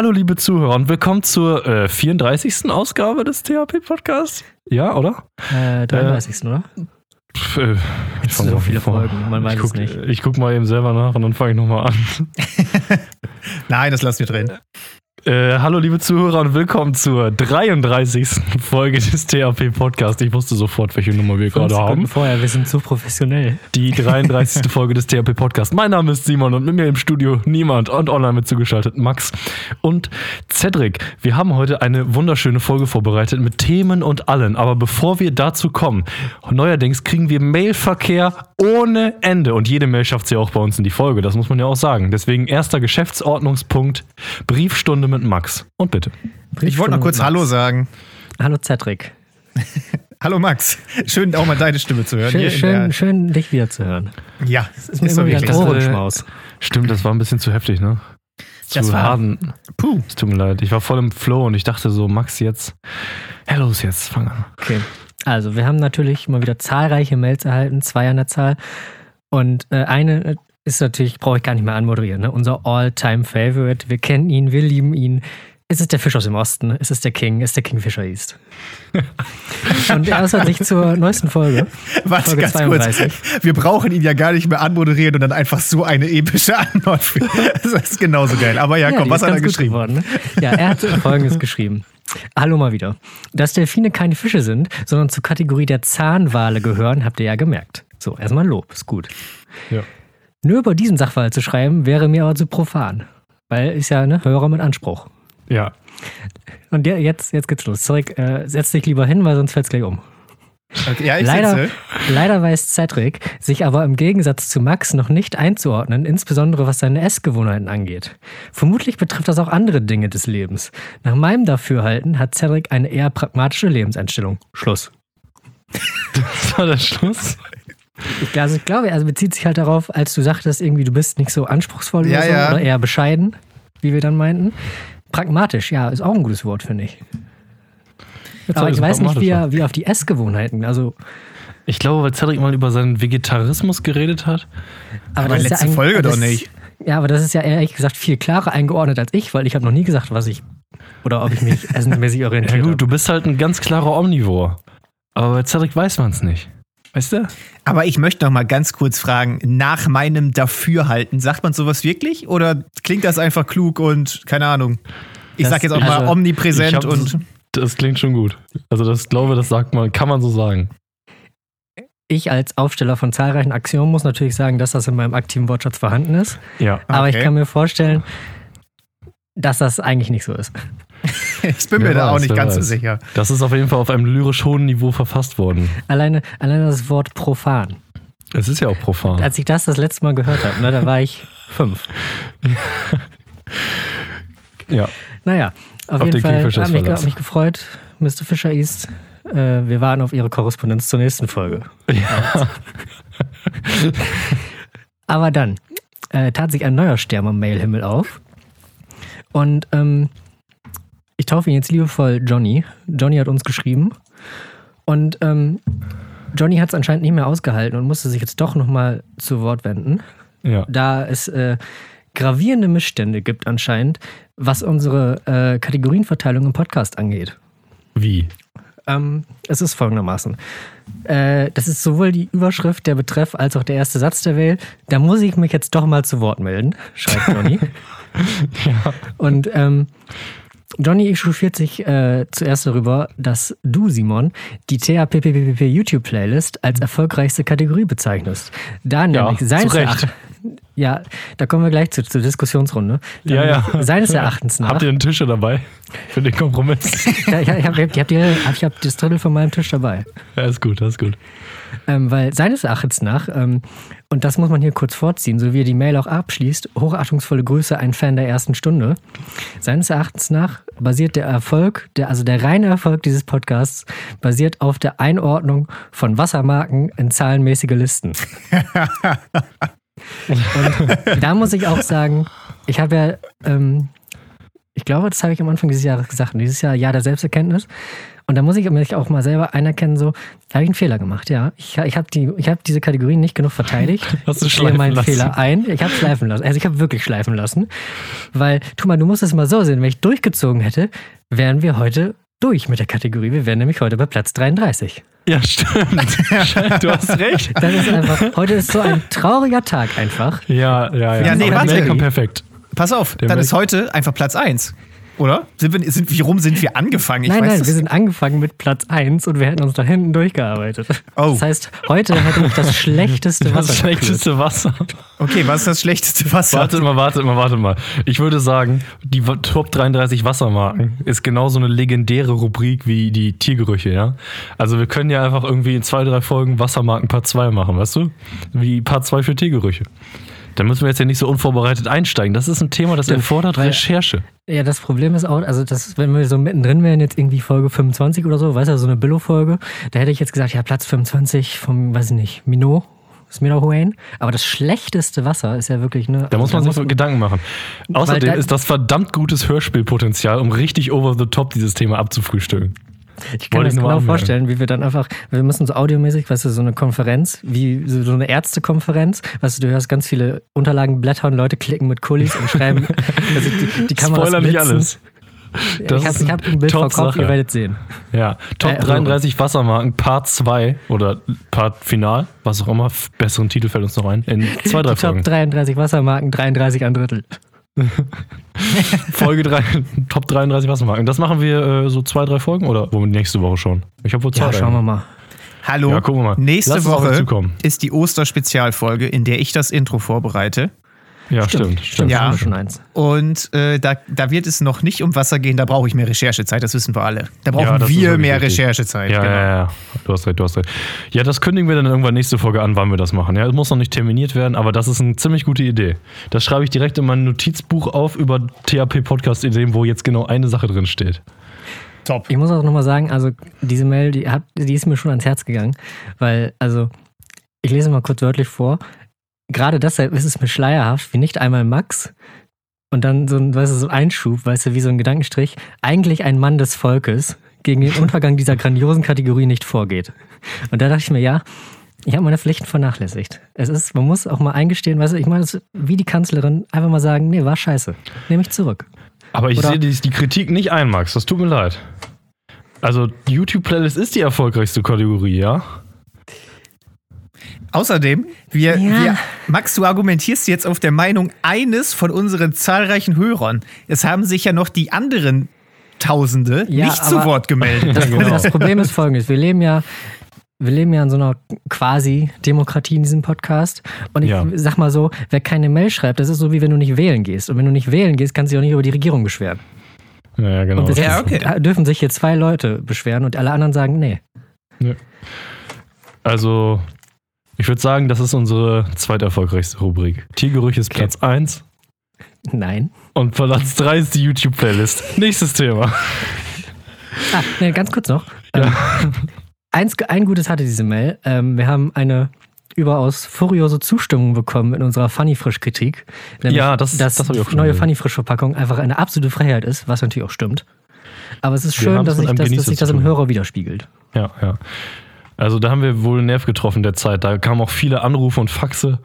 hallo liebe Zuhörer und willkommen zur äh, 34. Ausgabe des THP-Podcasts. Ja, oder? Äh, 33. oder? Pff, äh, ich so mal viele vorne- Folgen, man weiß ich es guck, nicht. Ich guck mal eben selber nach und dann fange ich nochmal an. Nein, das lassen wir drin. Äh, hallo liebe Zuhörer und willkommen zur 33. Folge des THP-Podcasts. Ich wusste sofort, welche Nummer wir gerade haben. Vorher, wir sind so professionell. Die 33. Folge des THP Podcasts. Mein Name ist Simon und mit mir im Studio niemand und online mit zugeschaltet Max und Cedric. Wir haben heute eine wunderschöne Folge vorbereitet mit Themen und allen. Aber bevor wir dazu kommen, neuerdings kriegen wir Mailverkehr ohne Ende und jede Mail schafft sie auch bei uns in die Folge. Das muss man ja auch sagen. Deswegen erster Geschäftsordnungspunkt Briefstunde mit Max. Und bitte. Ich wollte noch kurz Max. Hallo sagen. Hallo Cedric. Hallo Max. Schön auch mal deine Stimme zu hören. Schön, hier in schön, schön dich wieder zu hören. Ja, Ist mir immer so wieder ein wirklich. Ohrenschmaus. Stimmt, das war ein bisschen zu heftig, ne? Das zu war- harden. Puh. Es tut mir leid. Ich war voll im Flow und ich dachte so, Max, jetzt. Ja, los, jetzt, fang an. Okay. Also, wir haben natürlich mal wieder zahlreiche Mails erhalten, zwei an der Zahl. Und äh, eine ist natürlich, brauche ich gar nicht mehr anmoderieren, ne? unser All-Time-Favorite. Wir kennen ihn, wir lieben ihn. Es ist der Fisch aus dem Osten, es ist der King, es ist der Kingfisher East. Und er äußert sich zur neuesten Folge. Warte Folge ganz 32. kurz. Wir brauchen ihn ja gar nicht mehr anmoderieren und dann einfach so eine epische Antwort. Das ist genauso geil. Aber ja, komm, die was hat er geschrieben? Geworden, ne? Ja, er hat folgendes geschrieben. Hallo mal wieder. Dass Delfine keine Fische sind, sondern zur Kategorie der Zahnwale gehören, habt ihr ja gemerkt. So, erstmal Lob, ist gut. Ja. Nur über diesen Sachverhalt zu schreiben, wäre mir aber zu profan. Weil ist ja ne Hörer mit Anspruch. Ja. Und der, jetzt, jetzt geht's los. Cedric, äh, setz dich lieber hin, weil sonst fällt's gleich um. Okay, ja, ich Leider, sitze. leider weiß Cedric sich aber im Gegensatz zu Max noch nicht einzuordnen, insbesondere was seine Essgewohnheiten angeht. Vermutlich betrifft das auch andere Dinge des Lebens. Nach meinem Dafürhalten hat Cedric eine eher pragmatische Lebenseinstellung. Schluss. Das war der Schluss. Ich, also ich glaube, er bezieht sich halt darauf, als du sagtest, irgendwie du bist nicht so anspruchsvoll Ja, oder, so, ja. oder eher bescheiden, wie wir dann meinten. Pragmatisch, ja, ist auch ein gutes Wort, finde ich. Aber ich weiß nicht, wie er, wie auf die Essgewohnheiten, also Ich glaube, weil Cedric mal über seinen Vegetarismus geredet hat. Aber das ist letzte eigentlich- Folge das- doch nicht. Ja, aber das ist ja ehrlich gesagt viel klarer eingeordnet als ich, weil ich habe noch nie gesagt, was ich oder ob ich mich essensmäßig Ja orientiere. gut, du bist halt ein ganz klarer Omnivor. Aber bei Cedric weiß man es nicht. Weißt du? Aber ich möchte noch mal ganz kurz fragen, nach meinem Dafürhalten, sagt man sowas wirklich? Oder klingt das einfach klug und keine Ahnung? Ich Das- sag jetzt auch mal also, omnipräsent Ich hab- und. Das klingt schon gut. Also das glaube, das sagt man, kann man so sagen. Ich als Aufsteller von zahlreichen Axiomen muss natürlich sagen, dass das in meinem aktiven Wortschatz vorhanden ist. Ja. Aber ich Okay. kann mir vorstellen, dass das eigentlich nicht so ist. Ich bin mir Wer da auch nicht ganz so weiß. sicher. Das ist auf jeden Fall auf einem lyrisch hohen Niveau verfasst worden. Alleine, alleine das Wort profan. Es ist ja auch profan. Als ich das das letzte Mal gehört habe, ne, da war ich fünf. Ja. Naja, auf, Auf jeden den Fall ist mich, mich gefreut, Mr. Fisher East. Äh, wir warten auf Ihre Korrespondenz zur nächsten Folge. ja. Aber dann äh, tat sich ein neuer Stern am Mailhimmel auf. Und ähm, taufe ihn jetzt liebevoll Johnny. Johnny hat uns geschrieben. Und ähm, Johnny hat es anscheinend nicht mehr ausgehalten und musste sich jetzt doch nochmal zu Wort wenden, ja. da es äh, gravierende Missstände gibt anscheinend, was unsere äh, Kategorienverteilung im Podcast angeht. Wie? Ähm, es ist folgendermaßen. Äh, das ist sowohl die Überschrift, der Betreff, als auch der erste Satz der Mail. Da muss ich mich jetzt doch mal zu Wort melden, schreibt Johnny. Und ähm, Johnny echauffiert sich äh, zuerst darüber, dass du, Simon, die THPPPP YouTube-Playlist als erfolgreichste Kategorie bezeichnest. Da nämlich zu seines. Erachtens. Ja, da kommen wir gleich zu, zur Diskussionsrunde. Da Ja, ja. Seines Erachtens nach. Habt ihr einen Tische dabei? Für den Kompromiss. ja, ich habe hab, ich hab, die- ich hab das Drittel von meinem Tisch dabei. ja, ist gut, das ist gut. Ähm, weil seines Erachtens nach, ähm, und das muss man hier kurz vorziehen, so wie er die Mail auch abschließt, hochachtungsvolle Grüße, ein Fan der ersten Stunde. Seines Erachtens nach basiert der Erfolg, der, also der reine Erfolg dieses Podcasts, basiert auf der Einordnung von Wassermarken in zahlenmäßige Listen. und da muss ich auch sagen, ich habe ja, ähm, ich glaube, das habe ich am Anfang dieses Jahres gesagt, dieses Jahr Jahr der Selbsterkenntnis. Und da muss ich mich auch mal selber anerkennen, so, da habe ich einen Fehler gemacht, ja. Ich, ich habe die, ich hab diese Kategorien nicht genug verteidigt. Hast du ich schleifen meinen lassen. Fehler ein. Ich habe schleifen lassen. Also ich habe wirklich schleifen lassen. Weil, tu mal, du musst es mal so sehen, wenn ich durchgezogen hätte, wären wir heute durch mit der Kategorie. Wir wären nämlich heute bei Platz 33. Ja, stimmt. du hast recht. Das ist einfach, heute ist so ein trauriger Tag einfach. Ja, ja, ja. Ja, nee, warte. Perfekt. Pass auf, Der dann ist heute einfach Platz 1. Oder? Sind wir, sind, wie rum sind wir angefangen? Ich nein, weiß nein, wir sind angefangen mit Platz 1 und wir hätten uns da hinten durchgearbeitet. Oh. Das heißt, heute hätte ich das schlechteste Wasser. Das schlechteste Wasser. Okay, was ist das schlechteste Wasser? Wartet mal, wartet mal, wartet mal. Ich würde sagen, die Top 33 Wassermarken ist genauso eine legendäre Rubrik wie die Tiergerüche, ja? Also wir können ja einfach irgendwie in zwei, drei Folgen Wassermarken Part 2 machen, weißt du? Wie Part 2 für Tiergerüche. Da müssen wir jetzt ja nicht so unvorbereitet einsteigen. Das ist ein Thema, das erfordert weil- Recherche. Ja, das Problem ist auch, also das, wenn wir so mittendrin wären, jetzt irgendwie Folge 25 oder so, weißt du, so eine Billo-Folge, da hätte ich jetzt gesagt, ja, Platz 25 vom, weiß ich nicht, Minot, ist mir doch Wayne. Aber das schlechteste Wasser ist ja wirklich, ne? Da muss man sich so Gedanken machen. Außerdem da- ist das verdammt gutes Hörspielpotenzial, um richtig over the top dieses Thema abzufrühstücken. Ich kann mir das genau vorstellen, wie wir dann einfach, wir müssen so audiomäßig, weißt du, so eine Konferenz, wie so eine Ärztekonferenz, weißt du, du hörst ganz viele Unterlagen blättern, Leute klicken mit Kulis und schreiben, also die, die Kameras Spoiler nicht blitzen. alles. Das ich habe hab ein Bild vor Kopf, ihr werdet sehen. Ja, Top Äh, also- 33 Wassermarken, Part 2 oder Part Final, was auch immer, besseren Titel fällt uns noch ein, in zwei, drei Top Folgen. 33 Wassermarken, 33 ein Drittel. Folge 3, Top 33 Wassermarken. Das machen wir äh, so zwei, drei Folgen oder womit nächste Woche schon? Ich habe wohl zwei. Ja, schauen wir mal. Hallo. Ja, gucken wir mal. Nächste Lass Woche ist die Osterspezialfolge, in der ich das Intro vorbereite. Ja, stimmt. stimmt. Ja. haben wir schon eins. Und äh, da, da wird es noch nicht um Wasser gehen, da brauche ich mehr Recherchezeit, das wissen wir alle. Da brauchen Ja, wir mehr richtig. Recherchezeit. Ja, genau. ja, ja. Du hast recht, du hast recht. Ja, das kündigen wir dann irgendwann nächste Folge an, wann wir das machen. Ja, es muss noch nicht terminiert werden, aber das ist eine ziemlich gute Idee. Das schreibe ich direkt in mein Notizbuch auf über THP-Podcast-Ideen, wo jetzt genau eine Sache drin steht. Top. Ich muss auch nochmal sagen, also diese Mail, die, hat, die ist mir schon ans Herz gegangen, weil, also, ich lese mal kurz wörtlich vor. Gerade deshalb ist es mir schleierhaft, wie nicht einmal Max und dann so ein, weißt du, so ein Einschub, weißt du, wie so ein Gedankenstrich, eigentlich ein Mann des Volkes gegen den Untergang dieser grandiosen Kategorie nicht vorgeht. Und da dachte ich mir, ja, ich habe meine Pflichten vernachlässigt. Es ist, man muss auch mal eingestehen, weißt du, ich meine, wie die Kanzlerin, einfach mal sagen, nee, war scheiße. Nehme ich zurück. Aber ich Oder- sehe die, die Kritik nicht ein, Max. Das tut mir leid. Also, die YouTube-Playlist ist die erfolgreichste Kategorie, ja? Außerdem, wir, Ja. wir, Max, du argumentierst jetzt auf der Meinung eines von unseren zahlreichen Hörern. Es haben sich ja noch die anderen Tausende Ja, nicht zu Wort gemeldet. Das, genau. das Problem ist folgendes: Wir leben ja, wir leben ja in so einer quasi Demokratie in diesem Podcast. Und ich Ja. sag mal so, wer keine Mail schreibt, das ist so wie wenn du nicht wählen gehst. Und wenn du nicht wählen gehst, kannst du dich auch nicht über die Regierung beschweren. Ja, ja genau. Und Ja, okay. dürfen sich hier zwei Leute beschweren und alle anderen sagen, nee. Also, ich würde sagen, das ist unsere zweiterfolgreichste Rubrik. Tiergerüch ist Okay. Platz 1 Nein. und Platz 3 ist die YouTube-Playlist. Nächstes Thema. Ah, nee, ganz kurz noch. Ähm, eins, ein Gutes hatte diese Mail. Ähm, wir haben eine überaus furiose Zustimmung bekommen in unserer Funny Frisch Kritik. Ja, das- dass das die neue. Funny Frisch Verpackung einfach eine absolute Freiheit ist, was natürlich auch stimmt. Aber es ist schön, dass sich das, dass das im. Hörer widerspiegelt. Ja, ja. Also da haben wir wohl einen Nerv getroffen der Zeit. Da kamen auch viele Anrufe und Faxe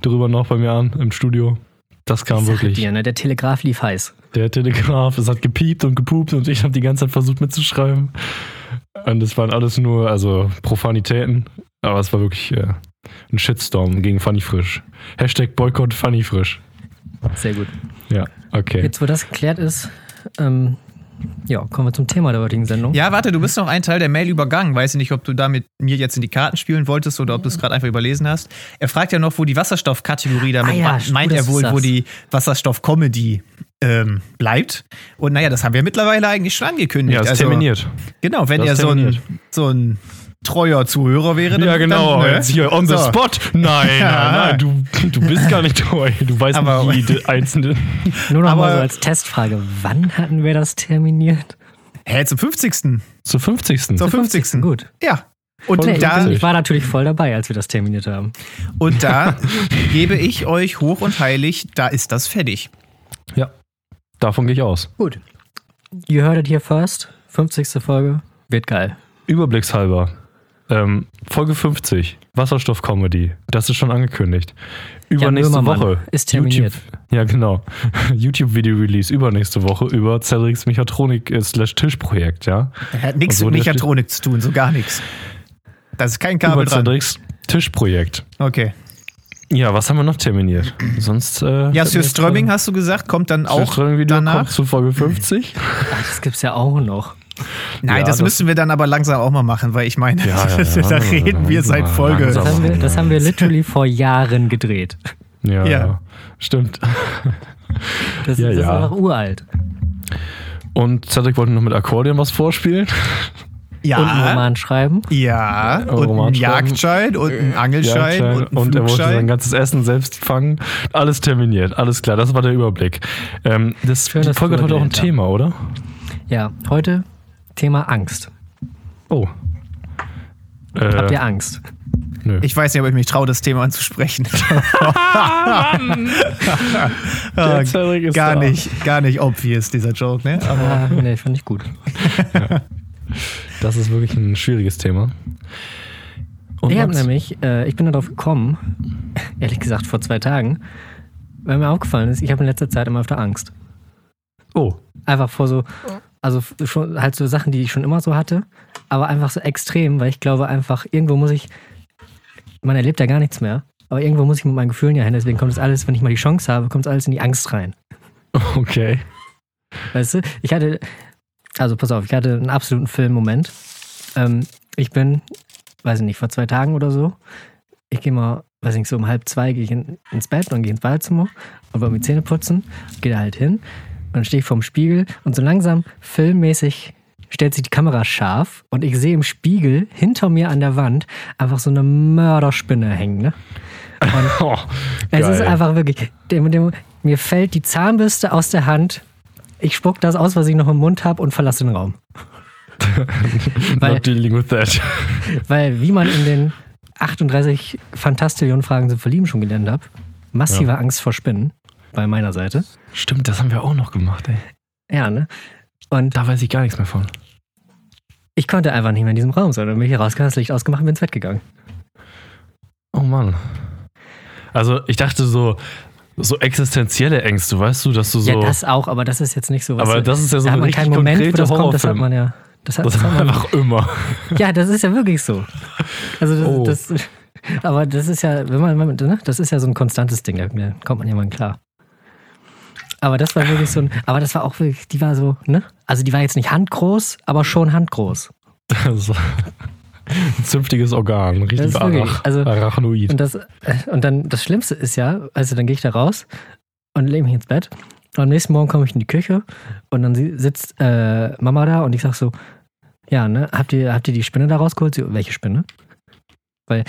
darüber noch bei mir an im Studio. Das kam wirklich. Dir, ne? Der Telegraph lief heiß. Der Telegraph, es hat gepiept und gepupt und ich habe die ganze Zeit versucht mitzuschreiben. Und es waren alles nur, also Profanitäten. Aber es war wirklich äh, ein Shitstorm gegen Funny Frisch. Hashtag Boykott Funny Frisch. Sehr gut. Ja, okay. Jetzt, wo das geklärt ist, ähm, ja, kommen wir zum Thema der heutigen Sendung. Ja, warte, du bist noch einen Teil der Mail übergangen. Weiß ich nicht, ob du da mit mir jetzt in die Karten spielen wolltest oder ob du es gerade einfach überlesen hast. Er fragt ja noch, wo die Wasserstoffkategorie damit Ah ja, meint er wohl, wo die Wasserstoff-Comedy ähm, bleibt. Und naja, das haben wir mittlerweile eigentlich schon angekündigt. Ja, ist Also, terminiert. Genau, wenn Das er ist so ein, so ein treuer Zuhörer wäre. Dann, Ja, genau. Dann, ne? Jetzt hier on the So. spot. Nein, Ja. nein, nein, du, du bist gar nicht treu. Du weißt Aber- nicht jede einzelne. Nur noch mal Aber- so als Testfrage. Wann hatten wir das terminiert? Hä, zum 50. Zur 50. Zum 50. Gut. Ja. Und Voll da. Ich war natürlich voll dabei, als wir das terminiert haben. und da gebe ich euch hoch und heilig, da ist das fertig. Ja, davon gehe ich aus. Gut. You heard it here first. 50. Folge. Wird geil. Überblickshalber. Ähm, Folge 50, Wasserstoff-Comedy. Das ist schon angekündigt. Übernächste Böhmermann Woche. ist terminiert. YouTube, ja, genau. YouTube-Video-Release übernächste Woche über Cedrics Mechatronik-Tischprojekt, ja? Er hat nichts so mit Mechatronik zu tun, so gar nichts. Da ist kein Kabel Über dran. Cedrics Tischprojekt. Okay. Ja, was haben wir noch terminiert? Sonst. Äh, Ja, Sir Strömming hast du gesagt, kommt dann auch Video danach. kommt zu Folge 50. Ach, das gibt's ja auch noch. Nein, Ja, das, das- müssen wir dann aber langsam auch mal machen, weil ich meine, Ja, ja, ja. da reden wir seit Folge. Das haben wir, das haben wir literally vor Jahren gedreht. Ja, Ja. Stimmt. Das, Ja, das ist ja. einfach uralt. Und Cedric wollte noch mit Akkordeon was vorspielen. Ja, Und einen Roman schreiben. ja, und Roman ein schreiben. Jagdschein und ein Angelschein Ja, und ein und er wollte sein ganzes Essen selbst fangen. Alles terminiert, alles klar, das war der Überblick. Ähm, das, Schön, die Folge hat heute auch ein Thema, oder? Ja, heute Thema Angst. Oh. Äh, Habt ihr Angst? nö. Ich weiß nicht, ob ich mich traue, das Thema anzusprechen. Ist gar da. nicht, gar nicht obvious, dieser Joke, ne? Aber Ah, nee, fand ich gut. Das ist wirklich ein schwieriges Thema. Und Ich habe nämlich, äh, ich bin darauf gekommen, ehrlich gesagt vor zwei Tagen, weil mir aufgefallen ist, ich habe in letzter Zeit immer öfter Angst. Oh, Einfach vor so, also schon halt so Sachen, die ich schon immer so hatte, aber einfach so extrem, weil ich glaube einfach, irgendwo muss ich, man erlebt ja gar nichts mehr, aber irgendwo muss ich mit meinen Gefühlen ja hin, deswegen kommt das alles, wenn ich mal die Chance habe, kommt es alles in die Angst rein. okay. Weißt du, ich hatte, also pass auf, ich hatte einen absoluten Filmmoment. Ähm, ich bin, weiß ich nicht, vor zwei Tagen oder so, ich gehe mal, weiß ich nicht, so um halb zwei gehe ich in, ins Bett und gehe ins Badezimmer und wollte mir Zähne putzen, gehe da halt hin und dann stehe ich vorm Spiegel und so langsam filmmäßig stellt sich die Kamera scharf und ich sehe im Spiegel hinter mir an der Wand einfach so eine Mörderspinne hängen, ne? Oh, Es ist einfach wirklich, dem, dem, mir fällt die Zahnbürste aus der Hand. Ich spuck das aus, was ich noch im Mund habe und verlasse den Raum. weil- Not dealing with that. Weil, wie man in den 38 Fantastillionen Fragen zum Verlieben schon gelernt hat, massive Angst vor Spinnen bei meiner Seite. Stimmt, das haben wir auch noch gemacht, ey. Ja, ne? Und Da weiß ich gar nichts mehr von. ich konnte einfach nicht mehr in diesem Raum sein. Dann bin ich rausgegangen, das Licht ausgemacht und bin ins Bett gegangen. Oh Mann. Also ich dachte so, so existenzielle Ängste, weißt du, dass du so. Ja, das auch, aber das ist jetzt nicht so was. aber das ist ja so da ein richtig keinen Moment, wo das kommt, das hat man ja. Das hat, Das das hat man, einfach immer. Ja, das ist ja wirklich so. Also das, Oh. das aber das ist ja, wenn man, wenn man ne, das ist ja so ein konstantes Ding, da kommt man ja mal klar. Aber das war wirklich so ein, aber das war auch wirklich, die war so, ne? Also die war jetzt nicht handgroß, aber schon handgroß. Das ist ein zünftiges Organ, wirklich, Arach also- Arachnoid. Und das, äh, und dann das Schlimmste ist ja, also dann gehe ich da raus und lege mich ins Bett. Und am nächsten Morgen komme ich in die Küche und dann sitzt äh, Mama da und ich sag so, ja, ne, habt ihr, habt ihr die Spinne da rausgeholt? Sie, welche Spinne? Weil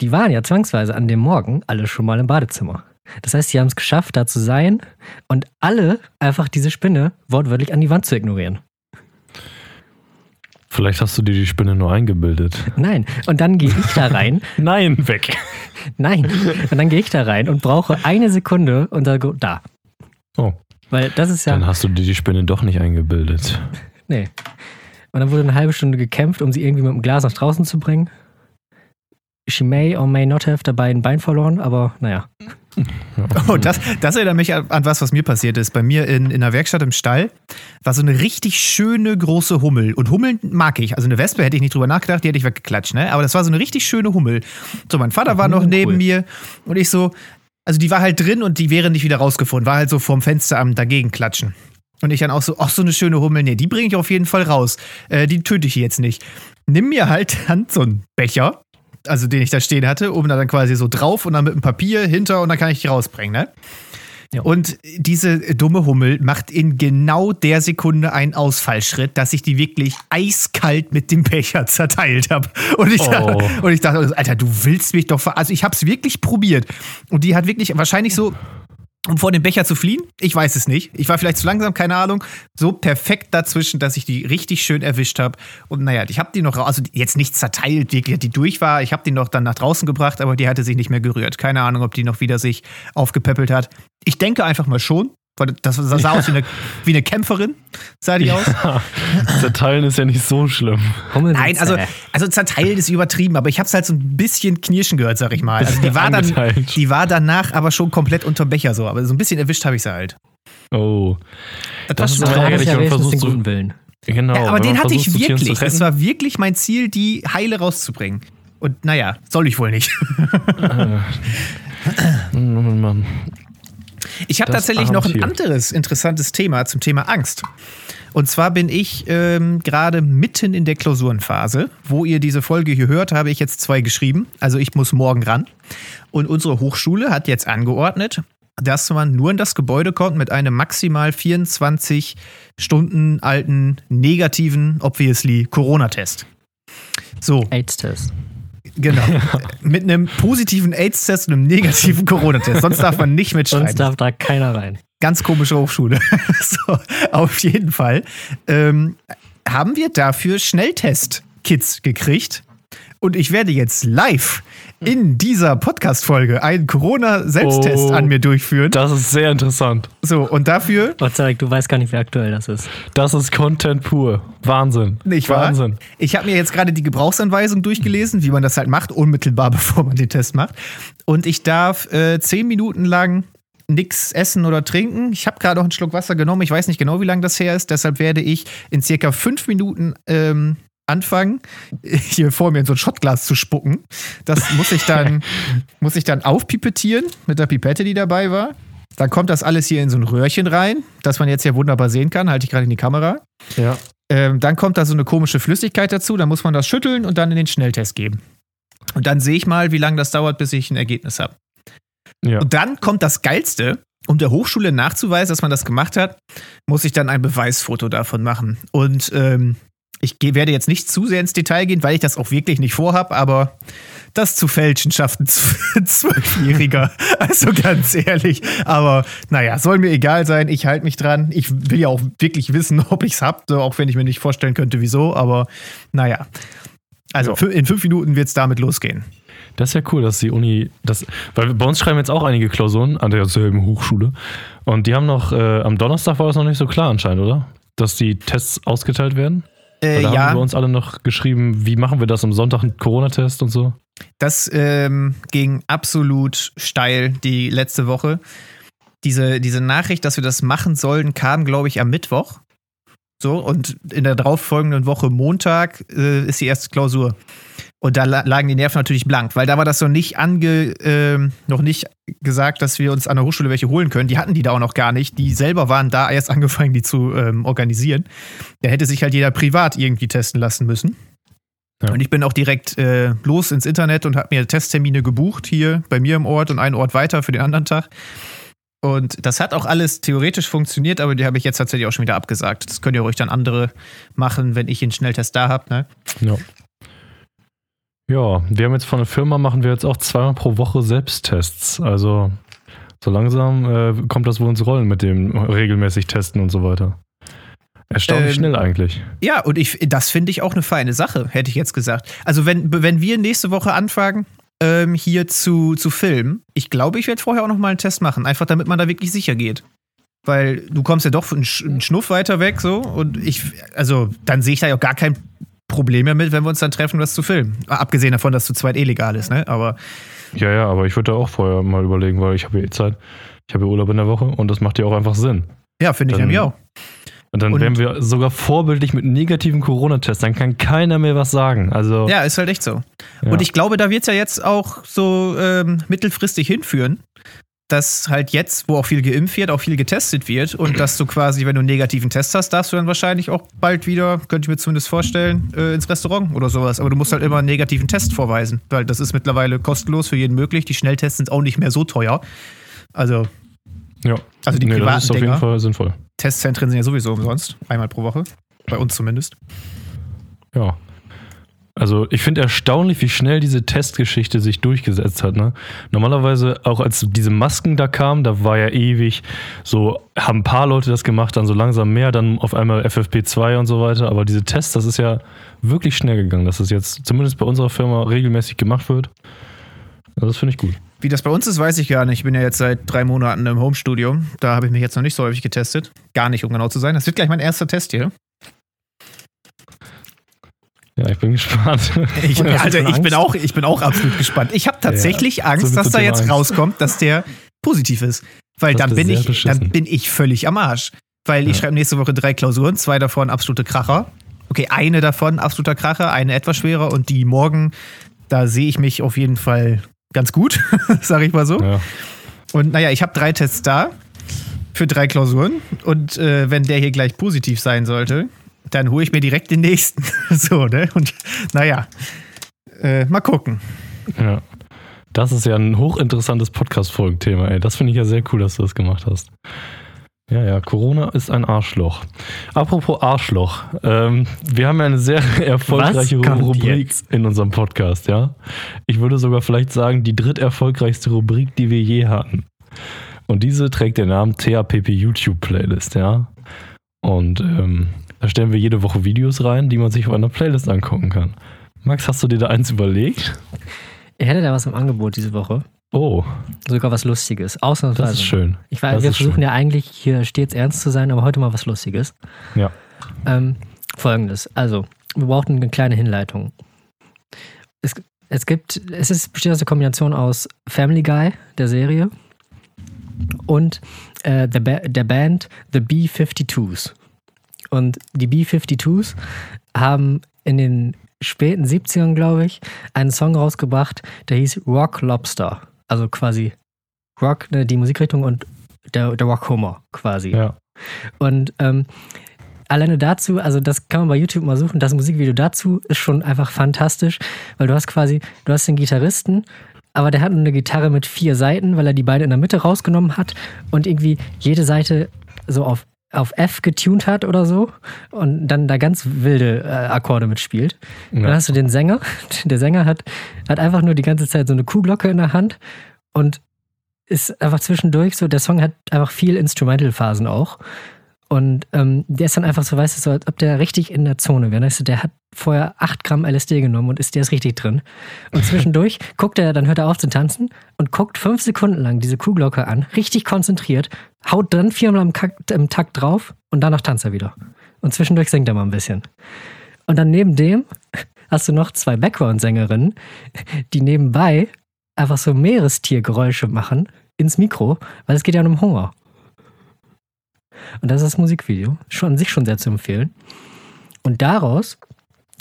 die waren ja zwangsweise an dem Morgen alle schon mal im Badezimmer. Das heißt, sie haben es geschafft, da zu sein und alle einfach diese Spinne wortwörtlich an die Wand zu ignorieren. Vielleicht hast du dir die Spinne nur eingebildet. Nein. Und dann gehe ich da rein Nein, weg. Nein. Und dann gehe ich da rein und brauche eine Sekunde und sage, da. Oh, Weil das ist ja. dann hast du dir die Spinne doch nicht eingebildet. Nee. Und dann wurde eine halbe Stunde gekämpft, um sie irgendwie mit dem Glas nach draußen zu bringen. She may or may not have dabei ein Bein verloren, aber naja. Oh, das, das erinnert mich an, an was, was mir passiert ist. Bei mir in, in der Werkstatt im Stall war so eine richtig schöne große Hummel. Und Hummeln mag ich. Also eine Wespe hätte ich nicht drüber nachgedacht, die hätte ich weggeklatscht, ne? Aber das war so eine richtig schöne Hummel. So, mein Vater war noch Hummeln, neben cool. mir und ich so, also die war halt drin und die wäre nicht wieder rausgefunden. War halt so vorm Fenster am dagegen klatschen. Und ich dann auch so, ach, so eine schöne Hummel, nee, die bringe ich auf jeden Fall raus. Äh, die töte ich jetzt nicht. Nimm mir halt dann so einen Becher, also den ich da stehen hatte, oben da dann quasi so drauf und dann mit einem Papier hinter und dann kann ich die rausbringen, ne? Ja. Und diese dumme Hummel macht in genau der Sekunde einen Ausfallschritt, dass ich die wirklich eiskalt mit dem Becher zerteilt habe. Und, ich Oh. dachte- und ich dachte, Alter, du willst mich doch ver Also ich habe es wirklich probiert. Und die hat wirklich wahrscheinlich so um vor dem Becher zu fliehen? Ich weiß es nicht. Ich war vielleicht zu langsam, keine Ahnung. So perfekt dazwischen, dass ich die richtig schön erwischt habe. Und naja, ich habe die noch, also jetzt nicht zerteilt, wirklich, die durch war. Ich habe die noch dann nach draußen gebracht, aber die hatte sich nicht mehr gerührt. Keine Ahnung, ob die noch wieder sich aufgepäppelt hat. Ich denke einfach mal schon. Das sah aus wie eine, wie eine Kämpferin, sah die aus. Ja, zerteilen ist ja nicht so schlimm. Nein, also, also zerteilen ist übertrieben, aber ich habe es halt so ein bisschen knirschen gehört, sag ich mal. Also die war, dann, die war danach aber schon komplett unter Becher so, aber so ein bisschen erwischt habe ich sie halt. Oh. Das, das ist aber ärgerlich, wenn man versucht den guten Willen. Genau. Ja, aber den hatte ich wirklich. Es war wirklich mein Ziel, die heile rauszubringen. Und naja, soll ich wohl nicht. ich habe tatsächlich noch ein anderes interessantes Thema zum Thema Angst. Und zwar bin ich ähm, gerade mitten in der Klausurenphase. Wo ihr diese Folge hier hört, habe ich jetzt zwei geschrieben. Also ich muss morgen ran. Und unsere Hochschule hat jetzt angeordnet, dass man nur in das Gebäude kommt mit einem maximal 24 Stunden alten negativen, obviously, Corona-Test. So. AIDS-Test. Genau. mit einem positiven AIDS-Test und einem negativen Corona-Test. Sonst darf man nicht mitschreiben. Sonst darf da keiner rein. Ganz komische Hochschule. so, auf jeden Fall ähm, haben wir dafür Schnelltest-Kits gekriegt. Und ich werde jetzt live in dieser Podcast-Folge einen Corona-Selbsttest oh, an mir durchführen. Das ist sehr interessant. So, und dafür. Gott sei Dank, du weißt gar nicht, wie aktuell das ist. Das ist Content pur. Wahnsinn. Nicht wahr? Wahnsinn. Ich habe mir jetzt gerade die Gebrauchsanweisung durchgelesen, wie man das halt macht, unmittelbar bevor man den Test macht. Und ich darf äh, zehn Minuten lang nichts essen oder trinken. Ich habe gerade noch einen Schluck Wasser genommen. Ich weiß nicht genau, wie lange das her ist. Deshalb werde ich in circa fünf Minuten ähm, anfangen, hier vor mir in so ein Schottglas zu spucken. Das muss ich dann, muss ich dann aufpipettieren mit der Pipette, die dabei war. Dann kommt das alles hier in so ein Röhrchen rein, das man jetzt ja wunderbar sehen kann. Halte ich gerade in die Kamera. Ja. Ähm, dann kommt da so eine komische Flüssigkeit dazu. Dann muss man das schütteln und dann in den Schnelltest geben. Und dann sehe ich mal, wie lange das dauert, bis ich ein Ergebnis habe. Ja. Und dann kommt das Geilste. Um der Hochschule nachzuweisen, dass man das gemacht hat, muss ich dann ein Beweisfoto davon machen. Und ähm, ich werde jetzt nicht zu sehr ins Detail gehen, weil ich das auch wirklich nicht vorhabe, aber das zu fälschen schafft ein Zwölfjähriger. Also ganz ehrlich. Aber naja, soll mir egal sein. Ich halte mich dran. Ich will ja auch wirklich wissen, ob ich es habe, auch wenn ich mir nicht vorstellen könnte, wieso. Aber naja. Also ja. in fünf Minuten wird es damit losgehen. Das ist ja cool, dass die Uni das. Weil bei uns schreiben jetzt auch einige Klausuren an derselben Hochschule. Und die haben noch, äh, am Donnerstag war das noch nicht so klar anscheinend, oder? Dass die Tests ausgeteilt werden? Äh, da ja. haben wir uns alle noch geschrieben, wie machen wir das am Sonntag, einen Corona-Test und so? Das ähm, ging absolut steil die letzte Woche. Diese, diese Nachricht, dass wir das machen sollen, kam, glaube ich, am Mittwoch. So, und in der darauffolgenden Woche Montag äh, ist die erste Klausur. Und da lagen die Nerven natürlich blank, weil da war das noch nicht ange, äh, noch nicht gesagt, dass wir uns an der Hochschule welche holen können. Die hatten die da auch noch gar nicht. Die selber waren da erst angefangen, die zu ähm, organisieren. Da hätte sich halt jeder privat irgendwie testen lassen müssen. Ja. Und ich bin auch direkt äh, los ins Internet und habe mir Testtermine gebucht hier bei mir im Ort und einen Ort weiter für den anderen Tag. Und das hat auch alles theoretisch funktioniert, aber die habe ich jetzt tatsächlich auch schon wieder abgesagt. Das könnt ihr ruhig dann andere machen, wenn ich einen Schnelltest da habe. Ne? Ja. Ja, wir haben jetzt von der Firma machen wir jetzt auch zweimal pro Woche Selbsttests. Also so langsam äh, kommt das wohl ins Rollen mit dem regelmäßig Testen und so weiter. Erstaunlich ähm, schnell eigentlich. Ja, und ich, das finde ich auch eine feine Sache, hätte ich jetzt gesagt. Also, wenn, wenn wir nächste Woche anfangen, ähm, hier zu, zu filmen, ich glaube, ich werde vorher auch noch mal einen Test machen, einfach damit man da wirklich sicher geht. Weil du kommst ja doch einen Schnuff weiter weg, so. Und ich, also, dann sehe ich da ja auch gar kein Problem damit, wenn wir uns dann treffen, was zu filmen. Abgesehen davon, dass zu zweit illegal ist, ne? Aber. Ja, ja, aber ich würde da auch vorher mal überlegen, weil ich habe ja eh Zeit. Ich habe ja Urlaub in der Woche und das macht ja auch einfach Sinn. Ja, finde ich nämlich auch. Und dann und wären wir sogar vorbildlich mit negativen Corona-Tests. Dann kann keiner mehr was sagen. Also, ja, ist halt echt so. Ja. Und ich glaube, da wird es ja jetzt auch so ähm, mittelfristig hinführen, dass halt jetzt, wo auch viel geimpft wird, auch viel getestet wird und dass du quasi, wenn du einen negativen Test hast, darfst du dann wahrscheinlich auch bald wieder, könnte ich mir zumindest vorstellen, äh, ins Restaurant oder sowas. Aber du musst halt immer einen negativen Test vorweisen, weil das ist mittlerweile kostenlos für jeden möglich. Die Schnelltests sind auch nicht mehr so teuer. Also, ja. also die nee, privaten das ist auf Dinger, jeden Fall sinnvoll. Testzentren sind ja sowieso umsonst, einmal pro Woche. Bei uns zumindest. Ja, also ich finde erstaunlich, wie schnell diese Testgeschichte sich durchgesetzt hat. Ne? Normalerweise, auch als diese Masken da kamen, da war ja ewig, so haben ein paar Leute das gemacht, dann so langsam mehr, dann auf einmal FFP2 und so weiter. Aber diese Tests, das ist ja wirklich schnell gegangen, dass das jetzt zumindest bei unserer Firma regelmäßig gemacht wird. Also das finde ich gut. Wie das bei uns ist, weiß ich gar nicht. Ich bin ja jetzt seit drei Monaten im Homestudio. Da habe ich mich jetzt noch nicht so häufig getestet. Gar nicht, um genau zu sein. Das wird gleich mein erster Test hier. Ja, ich bin gespannt. Ich, Alter, ich bin, auch, ich bin auch absolut gespannt. Ich habe tatsächlich ja, Angst, dass da jetzt Angst. rauskommt, dass der positiv ist. Weil dann bin, ich, dann bin ich völlig am Arsch. Weil ja. ich schreibe nächste Woche drei Klausuren, zwei davon absolute Kracher. Okay, eine davon absoluter Kracher, eine etwas schwerer und die morgen, da sehe ich mich auf jeden Fall ganz gut, sage ich mal so. Ja. Und naja, ich habe drei Tests da für drei Klausuren und äh, wenn der hier gleich positiv sein sollte, dann hole ich mir direkt den nächsten. so, ne? Und naja, äh, mal gucken. Ja. Das ist ja ein hochinteressantes Podcast-Folgenthema, ey. Das finde ich ja sehr cool, dass du das gemacht hast. Ja, ja, Corona ist ein Arschloch. Apropos Arschloch, ähm, wir haben ja eine sehr erfolgreiche Rubrik jetzt? in unserem Podcast, ja. Ich würde sogar vielleicht sagen, die dritterfolgreichste Rubrik, die wir je hatten. Und diese trägt den Namen THPP YouTube Playlist, ja. Und ähm, da stellen wir jede Woche Videos rein, die man sich auf einer Playlist angucken kann. Max, hast du dir da eins überlegt? Ich hätte da was im Angebot diese Woche. Oh. Sogar was Lustiges. Ausnahmsweise. Das ist schön. Ich weiß, wir versuchen schön. ja eigentlich hier stets ernst zu sein, aber heute mal was Lustiges. Ja. Ähm, Folgendes. Also, wir brauchen eine kleine Hinleitung. Es, es gibt, es ist, besteht aus der Kombination aus Family Guy, der Serie, und äh, der, ba der Band The B-52s. Und die B-52s haben in den späten 70ern, glaube ich, einen Song rausgebracht, der hieß Rock Lobster. Also quasi Rock, ne, die Musikrichtung und der, der Rock Humor quasi. Ja. Und ähm, alleine dazu, also das kann man bei YouTube mal suchen, das Musikvideo dazu ist schon einfach fantastisch, weil du hast quasi, du hast den Gitarristen, aber der hat nur eine Gitarre mit vier Seiten, weil er die beiden in der Mitte rausgenommen hat und irgendwie jede Seite so auf auf F getuned hat oder so und dann da ganz wilde äh, Akkorde mitspielt. Ja. Dann hast du den Sänger. Der Sänger hat, hat einfach nur die ganze Zeit so eine Kuhglocke in der Hand und ist einfach zwischendurch so, der Song hat einfach viel Instrumental-Phasen auch. Und ähm, der ist dann einfach so, weißt du, so, als ob der richtig in der Zone wäre. Weißt du, der hat vorher 8 Gramm LSD genommen und ist der ist richtig drin. Und zwischendurch guckt er, dann hört er auf zu tanzen und guckt fünf Sekunden lang diese Kuhglocke an, richtig konzentriert, haut dann viermal im, im Takt drauf und danach tanzt er wieder. Und zwischendurch singt er mal ein bisschen. Und dann neben dem hast du noch zwei Background-Sängerinnen, die nebenbei einfach so Meerestiergeräusche machen ins Mikro, weil es geht ja um Hunger. Und das ist das Musikvideo. Schon an sich schon sehr zu empfehlen. Und daraus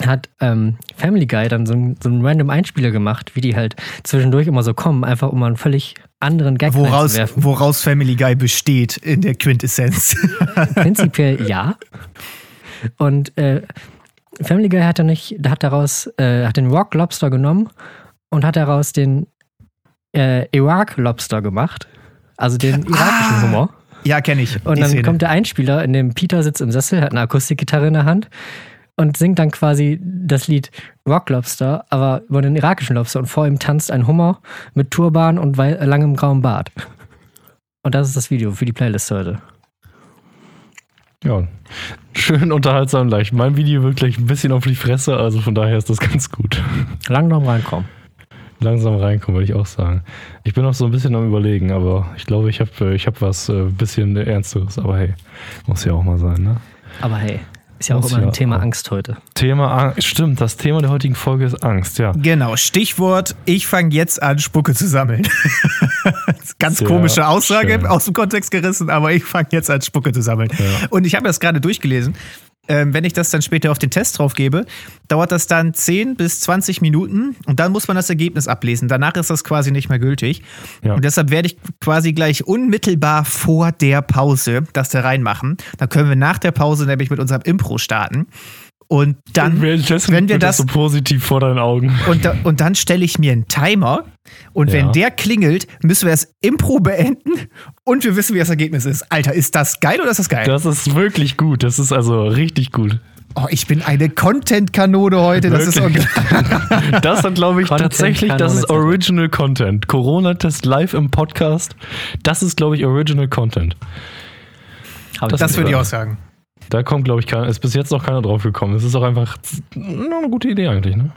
hat ähm, Family Guy dann so, ein, so einen random Einspieler gemacht, wie die halt zwischendurch immer so kommen, einfach um einen völlig anderen Gag woraus, zu werfen. Woraus Family Guy besteht in der Quintessenz. Prinzipiell ja. Und äh, Family Guy hat dann nicht, hat daraus, äh, hat den Rock Lobster genommen und hat daraus den äh, Iraq Lobster gemacht. Also den irakischen ah. Humor. Ja, kenne ich. Und dann Szene. kommt der Einspieler, in dem Peter sitzt im Sessel, hat eine Akustikgitarre in der Hand und singt dann quasi das Lied Rock Lobster, aber über den irakischen Lobster. Und vor ihm tanzt ein Hummer mit Turban und langem grauen Bart. Und das ist das Video für die Playlist heute. Ja, schön unterhaltsam leicht. Mein Video wird gleich ein bisschen auf die Fresse, also von daher ist das ganz gut. Langsam reinkommen langsam reinkommen, würde ich auch sagen. Ich bin noch so ein bisschen am Überlegen, aber ich glaube, ich habe äh, ich hab was ein äh, bisschen Ernsteres. Aber hey, muss ja auch mal sein, ne? Aber hey, ist ja auch immer ein Thema Angst heute. Thema Angst, stimmt. Das Thema der heutigen Folge ist Angst, ja. Genau, Stichwort, ich fange jetzt an, Spucke zu sammeln. Ganz Sehr komische Aussage schön. aus dem Kontext gerissen, aber ich fange jetzt an, Spucke zu sammeln. Ja. Und ich habe das gerade durchgelesen ähm, wenn ich das dann später auf den Test drauf gebe, dauert das dann 10 bis 20 Minuten und dann muss man das Ergebnis ablesen. Danach ist das quasi nicht mehr gültig. Ja. Und deshalb werde ich quasi gleich unmittelbar vor der Pause das da reinmachen. Dann können wir nach der Pause nämlich mit unserem Impro starten. Und dann, wenn wir das, das so positiv vor deinen Augen. Und, da, und dann stelle ich mir einen Timer und wenn der klingelt, müssen wir das Impro beenden und wir wissen, wie das Ergebnis ist. Alter, ist das geil oder ist das geil? Das ist wirklich gut. Das ist also richtig gut. Oh, ich bin eine Content-Kanone heute. Das Wirklich? ist Das hat, glaube ich, tatsächlich, das ist Original Content. Corona-Test live im Podcast. Das ist, glaube ich, Original Content. Das, das würde ich auch sagen. Da kommt, glaube ich, keiner, ist bis jetzt noch keiner drauf gekommen. Es ist auch einfach eine gute Idee eigentlich, ne?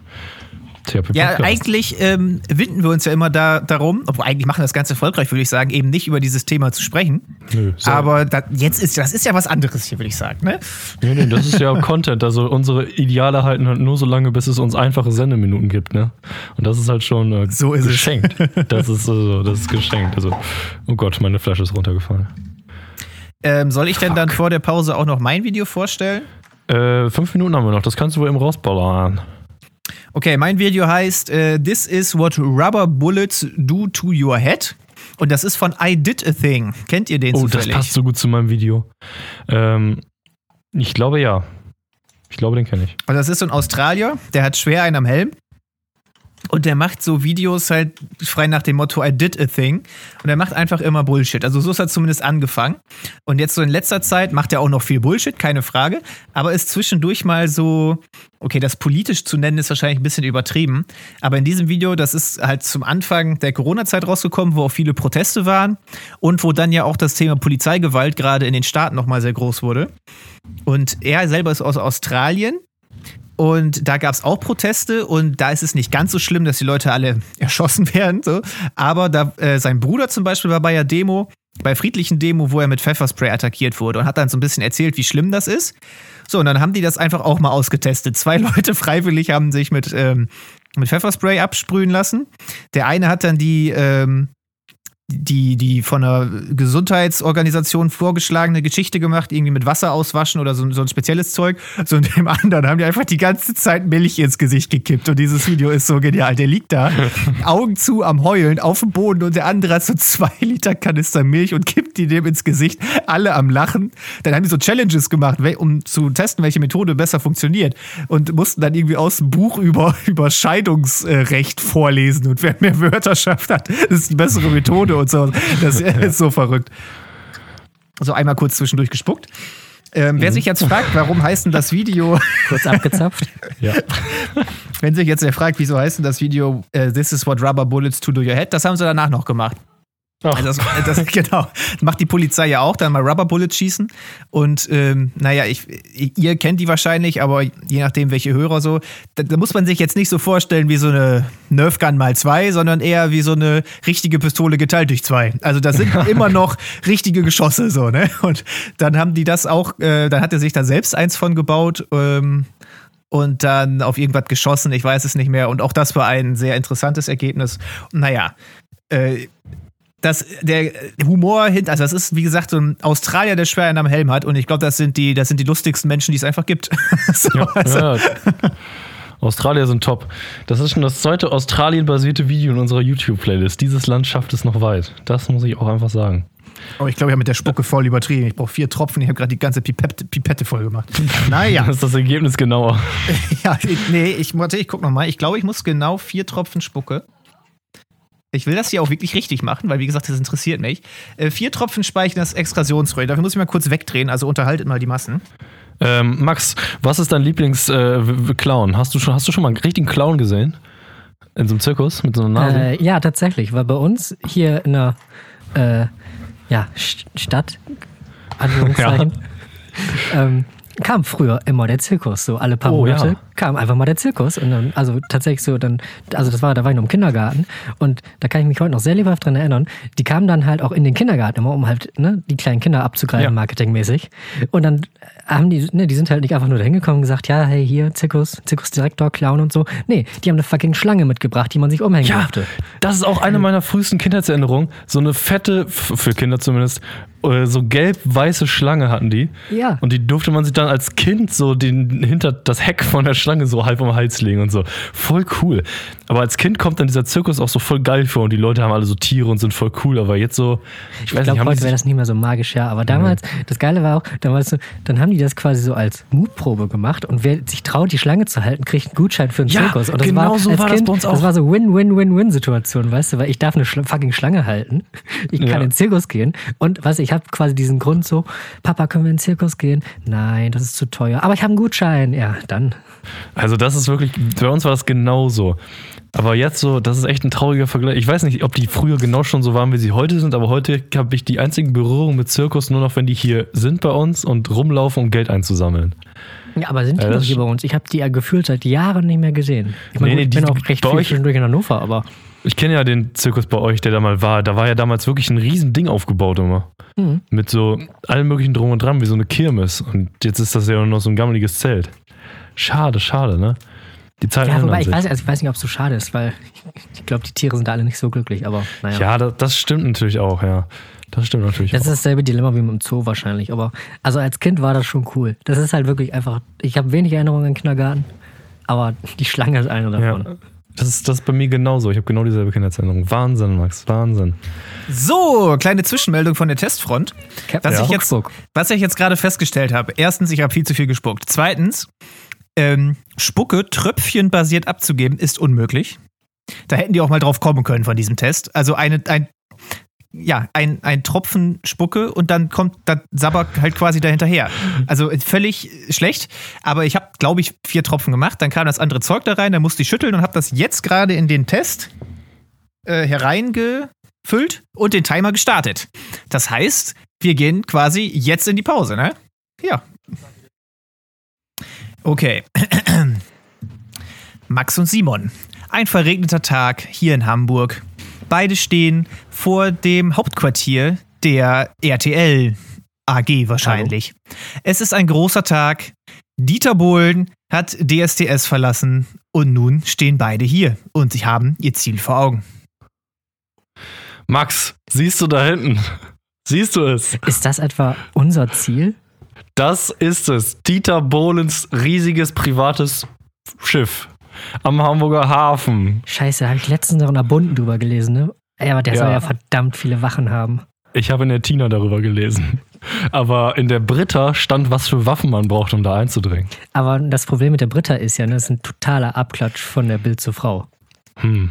Ja, eigentlich ähm, winden wir uns ja immer da, darum, obwohl eigentlich machen wir das ganz erfolgreich, würde ich sagen, eben nicht über dieses Thema zu sprechen. Nö, so. Aber da, jetzt ist das ist ja was anderes hier, würde ich sagen. Ne? Nee, nee, das ist ja Content. Also unsere Ideale halten halt nur so lange, bis es uns einfache Sendeminuten gibt, ne? Und das ist halt schon äh, So ist es. geschenkt. Das ist so, das ist geschenkt. Also, oh Gott, meine Flasche ist runtergefallen. Ähm, soll ich denn dann vor der Pause auch noch mein Video vorstellen? Äh, fünf Minuten haben wir noch, das kannst du wohl eben rausballern. Okay, mein Video heißt äh, This is what rubber bullets do to your head. Und das ist von I Did a Thing. Kennt ihr den Oh, das zufällig? passt so gut zu meinem Video. Ähm, ich glaube ja. Ich glaube, den kenne ich. Und das ist so ein Australier, der hat schwer einen am Helm. Und der macht so Videos halt frei nach dem Motto I did a thing. Und er macht einfach immer Bullshit. Also so ist er zumindest angefangen. Und jetzt so in letzter Zeit macht er auch noch viel Bullshit, keine Frage. Aber ist zwischendurch mal so, okay, das politisch zu nennen ist wahrscheinlich ein bisschen übertrieben. Aber in diesem Video, das ist halt zum Anfang der Corona-Zeit rausgekommen, wo auch viele Proteste waren. Und wo dann ja auch das Thema Polizeigewalt gerade in den Staaten nochmal sehr groß wurde. Und er selber ist aus Australien und da gab es auch Proteste und da ist es nicht ganz so schlimm, dass die Leute alle erschossen werden. So. Aber da, äh, sein Bruder zum Beispiel war bei der Demo, bei friedlichen Demo, wo er mit Pfefferspray attackiert wurde und hat dann so ein bisschen erzählt, wie schlimm das ist. So, und dann haben die das einfach auch mal ausgetestet. Zwei Leute freiwillig haben sich mit, ähm, mit Pfefferspray absprühen lassen. Der eine hat dann die, ähm, die, die von einer Gesundheitsorganisation vorgeschlagene Geschichte gemacht, irgendwie mit Wasser auswaschen oder so, so ein spezielles Zeug. So und dem anderen haben die einfach die ganze Zeit Milch ins Gesicht gekippt. Und dieses Video ist so genial. Der liegt da, Augen zu am Heulen auf dem Boden und der andere hat so zwei Liter Kanister Milch und kippt die dem ins Gesicht. Alle am Lachen. Dann haben die so Challenges gemacht, um zu testen, welche Methode besser funktioniert. Und mussten dann irgendwie aus dem Buch über, über Scheidungsrecht vorlesen. Und wer mehr Wörter schafft hat, ist die bessere Methode und so. Das ist so verrückt. So einmal kurz zwischendurch gespuckt. Ähm, Wer sich jetzt fragt, warum heißt denn das Video, Kurz abgezapft. Ja. wenn sich jetzt wer fragt, wieso heißt denn das Video äh, This is what rubber bullets to do your head, das haben sie danach noch gemacht. Ach, Also das, das, genau. Macht die Polizei ja auch, dann mal Rubber Bullets schießen. Und ähm, naja, ich, ihr kennt die wahrscheinlich, aber je nachdem, welche Hörer so, da, da muss man sich jetzt nicht so vorstellen wie so eine Nerf Gun mal zwei, sondern eher wie so eine richtige Pistole geteilt durch zwei. Also das sind immer noch richtige Geschosse so, ne? Und dann haben die das auch, äh, dann hat er sich da selbst eins von gebaut. Ähm, und dann auf irgendwas geschossen, ich weiß es nicht mehr. Und auch das war ein sehr interessantes Ergebnis. Naja, äh, das, der Humor hinter, also das ist, wie gesagt, so ein Australier, der schwer einen am Helm hat. Und ich glaube, das sind die, das sind die lustigsten Menschen, die es einfach gibt. so, also, ja. Australier sind top. Das ist schon das zweite Australien-basierte Video in unserer YouTube-Playlist. Dieses Land schafft es noch weit. Das muss ich auch einfach sagen. Oh, ich glaube, ich habe mit der Spucke voll übertrieben. Ich brauche vier Tropfen. Ich habe gerade die ganze Pipette, Pipette voll gemacht. Naja, Das ist das Ergebnis genauer. ja, nee, ich, warte, ich guck noch mal. Ich glaube, ich muss genau vier Tropfen Spucke. Ich will das hier auch wirklich richtig machen, weil, wie gesagt, das interessiert mich. Äh, vier Tropfen Speichern das Extraktionsröhr. Dafür muss ich mal kurz wegdrehen, also unterhaltet mal die Massen. Ähm, Max, was ist dein Lieblings-Clown? hast, du schon, hast du schon mal einen richtigen Clown gesehen? In so einem Zirkus mit so einer Nase? Äh, ja, tatsächlich, weil bei uns hier in der äh, ja, St- Stadt, Anführungszeichen, ähm, kam früher immer der Zirkus, so alle paar Oh, Monate ja. kam einfach mal der Zirkus und dann, also tatsächlich so dann, also das war, da war ich noch im Kindergarten und da kann ich mich heute noch sehr lebhaft dran erinnern, die kamen dann halt auch in den Kindergarten immer, um halt ne, die kleinen Kinder abzugreifen, Ja. marketingmäßig und dann haben die, ne, die sind halt nicht einfach nur da hingekommen und gesagt, ja, hey, hier, Zirkus, Zirkusdirektor, Clown und so. Nee, die haben eine fucking Schlange mitgebracht, die man sich umhängen Ja, durfte. das ist auch eine meiner frühesten Kindheitserinnerungen. So eine fette, für Kinder zumindest, so gelb-weiße Schlange hatten die. Ja. Und die durfte man sich dann als Kind so den, hinter das Heck von der Schlange so halb um den Hals legen und so. Voll cool. Aber als Kind kommt dann dieser Zirkus auch so voll geil vor und die Leute haben alle so Tiere und sind voll cool. Aber jetzt so, ich weiß Ich nicht, glaube, haben heute wäre das nicht mehr so magisch, ja. Aber damals, das Geile war auch, damals so, dann haben die das quasi so als Mutprobe gemacht und wer sich traut, die Schlange zu halten, kriegt einen Gutschein für einen Ja, Zirkus. Und das genau war, so als war das kind, bei uns auch. Das war so Win-Win-Win-Win-Situation, weißt du, weil ich darf eine fucking Schlange halten. Ich kann Ja. in den Zirkus gehen und was, ich habe quasi diesen Grund so, Papa, können wir in den Zirkus gehen? Nein, das ist zu teuer. Aber ich habe einen Gutschein. Ja, dann. also das ist wirklich, bei uns war das genauso. Aber jetzt so, das ist echt ein trauriger Vergleich. Ich weiß nicht, ob die früher genau schon so waren, wie sie heute sind, aber heute habe ich die einzigen Berührungen mit Zirkus nur noch, wenn die hier sind bei uns und rumlaufen, um Geld einzusammeln. Ja, aber sind die Ja, noch hier bei uns? Ich habe die ja gefühlt seit Jahren nicht mehr gesehen. Ich meine, Nee, gut, nee, ich bin die- auch recht bei viel euch- zwischendurch in Hannover, aber Ich kenne ja den Zirkus bei euch, der da mal war. Da war ja damals wirklich ein riesen Ding aufgebaut immer. Mhm. Mit so allem möglichen Drum und Dran, wie so eine Kirmes. Und jetzt ist das ja nur noch so ein gammeliges Zelt. Schade, schade, ne? Die Zeiten ja, wobei ich weiß, also ich weiß nicht, ob es so schade ist, weil ich glaube, die Tiere sind da alle nicht so glücklich, aber naja. Ja, das, das stimmt natürlich auch, ja. Das stimmt natürlich Das ist auch. dasselbe Dilemma wie im Zoo wahrscheinlich, aber also als Kind war das schon cool. Das ist halt wirklich einfach, ich habe wenig Erinnerungen an den Kindergarten, aber die Schlange ist eine davon. Ja. Das ist, das ist bei mir genauso. Ich habe genau dieselbe Kindheitserinnerung. Wahnsinn, Max, Wahnsinn. So, kleine Zwischenmeldung von der Testfront. Was ich jetzt, was ich jetzt gerade festgestellt habe. Erstens, ich habe viel zu viel gespuckt. Zweitens, ähm, Spucke tröpfchenbasiert abzugeben ist unmöglich. Da hätten die auch mal drauf kommen können von diesem Test. Also eine, ein, ja, ein, ein Tropfen Spucke und dann kommt das Sabber halt quasi dahinterher. Also völlig schlecht. Aber ich habe, glaube ich, vier Tropfen gemacht. Dann kam das andere Zeug da rein, dann musste ich schütteln und habe das jetzt gerade in den Test äh, hereingefüllt und den Timer gestartet. Das heißt, wir gehen quasi jetzt in die Pause, ne? Ja. Okay. Max und Simon. Ein verregneter Tag hier in Hamburg. Beide stehen vor dem Hauptquartier der RTL AG wahrscheinlich. Es ist ein großer Tag. Dieter Bohlen hat DSDS verlassen und nun stehen beide hier und sie haben ihr Ziel vor Augen. Max, siehst du da hinten? Siehst du es? Ist das etwa unser Ziel? Das ist es. Dieter Bohlens riesiges privates Schiff am Hamburger Hafen. Scheiße, habe ich letztens noch in der Bunden drüber gelesen, ne? Ja, aber der soll Ja. ja verdammt viele Wachen haben. Ich habe in der Tina darüber gelesen. Aber in der Britta stand, was für Waffen man braucht, um da einzudringen. Aber das Problem mit der Britta ist ja, ne, das ist ein totaler Abklatsch von der Bild zur Frau. Hm.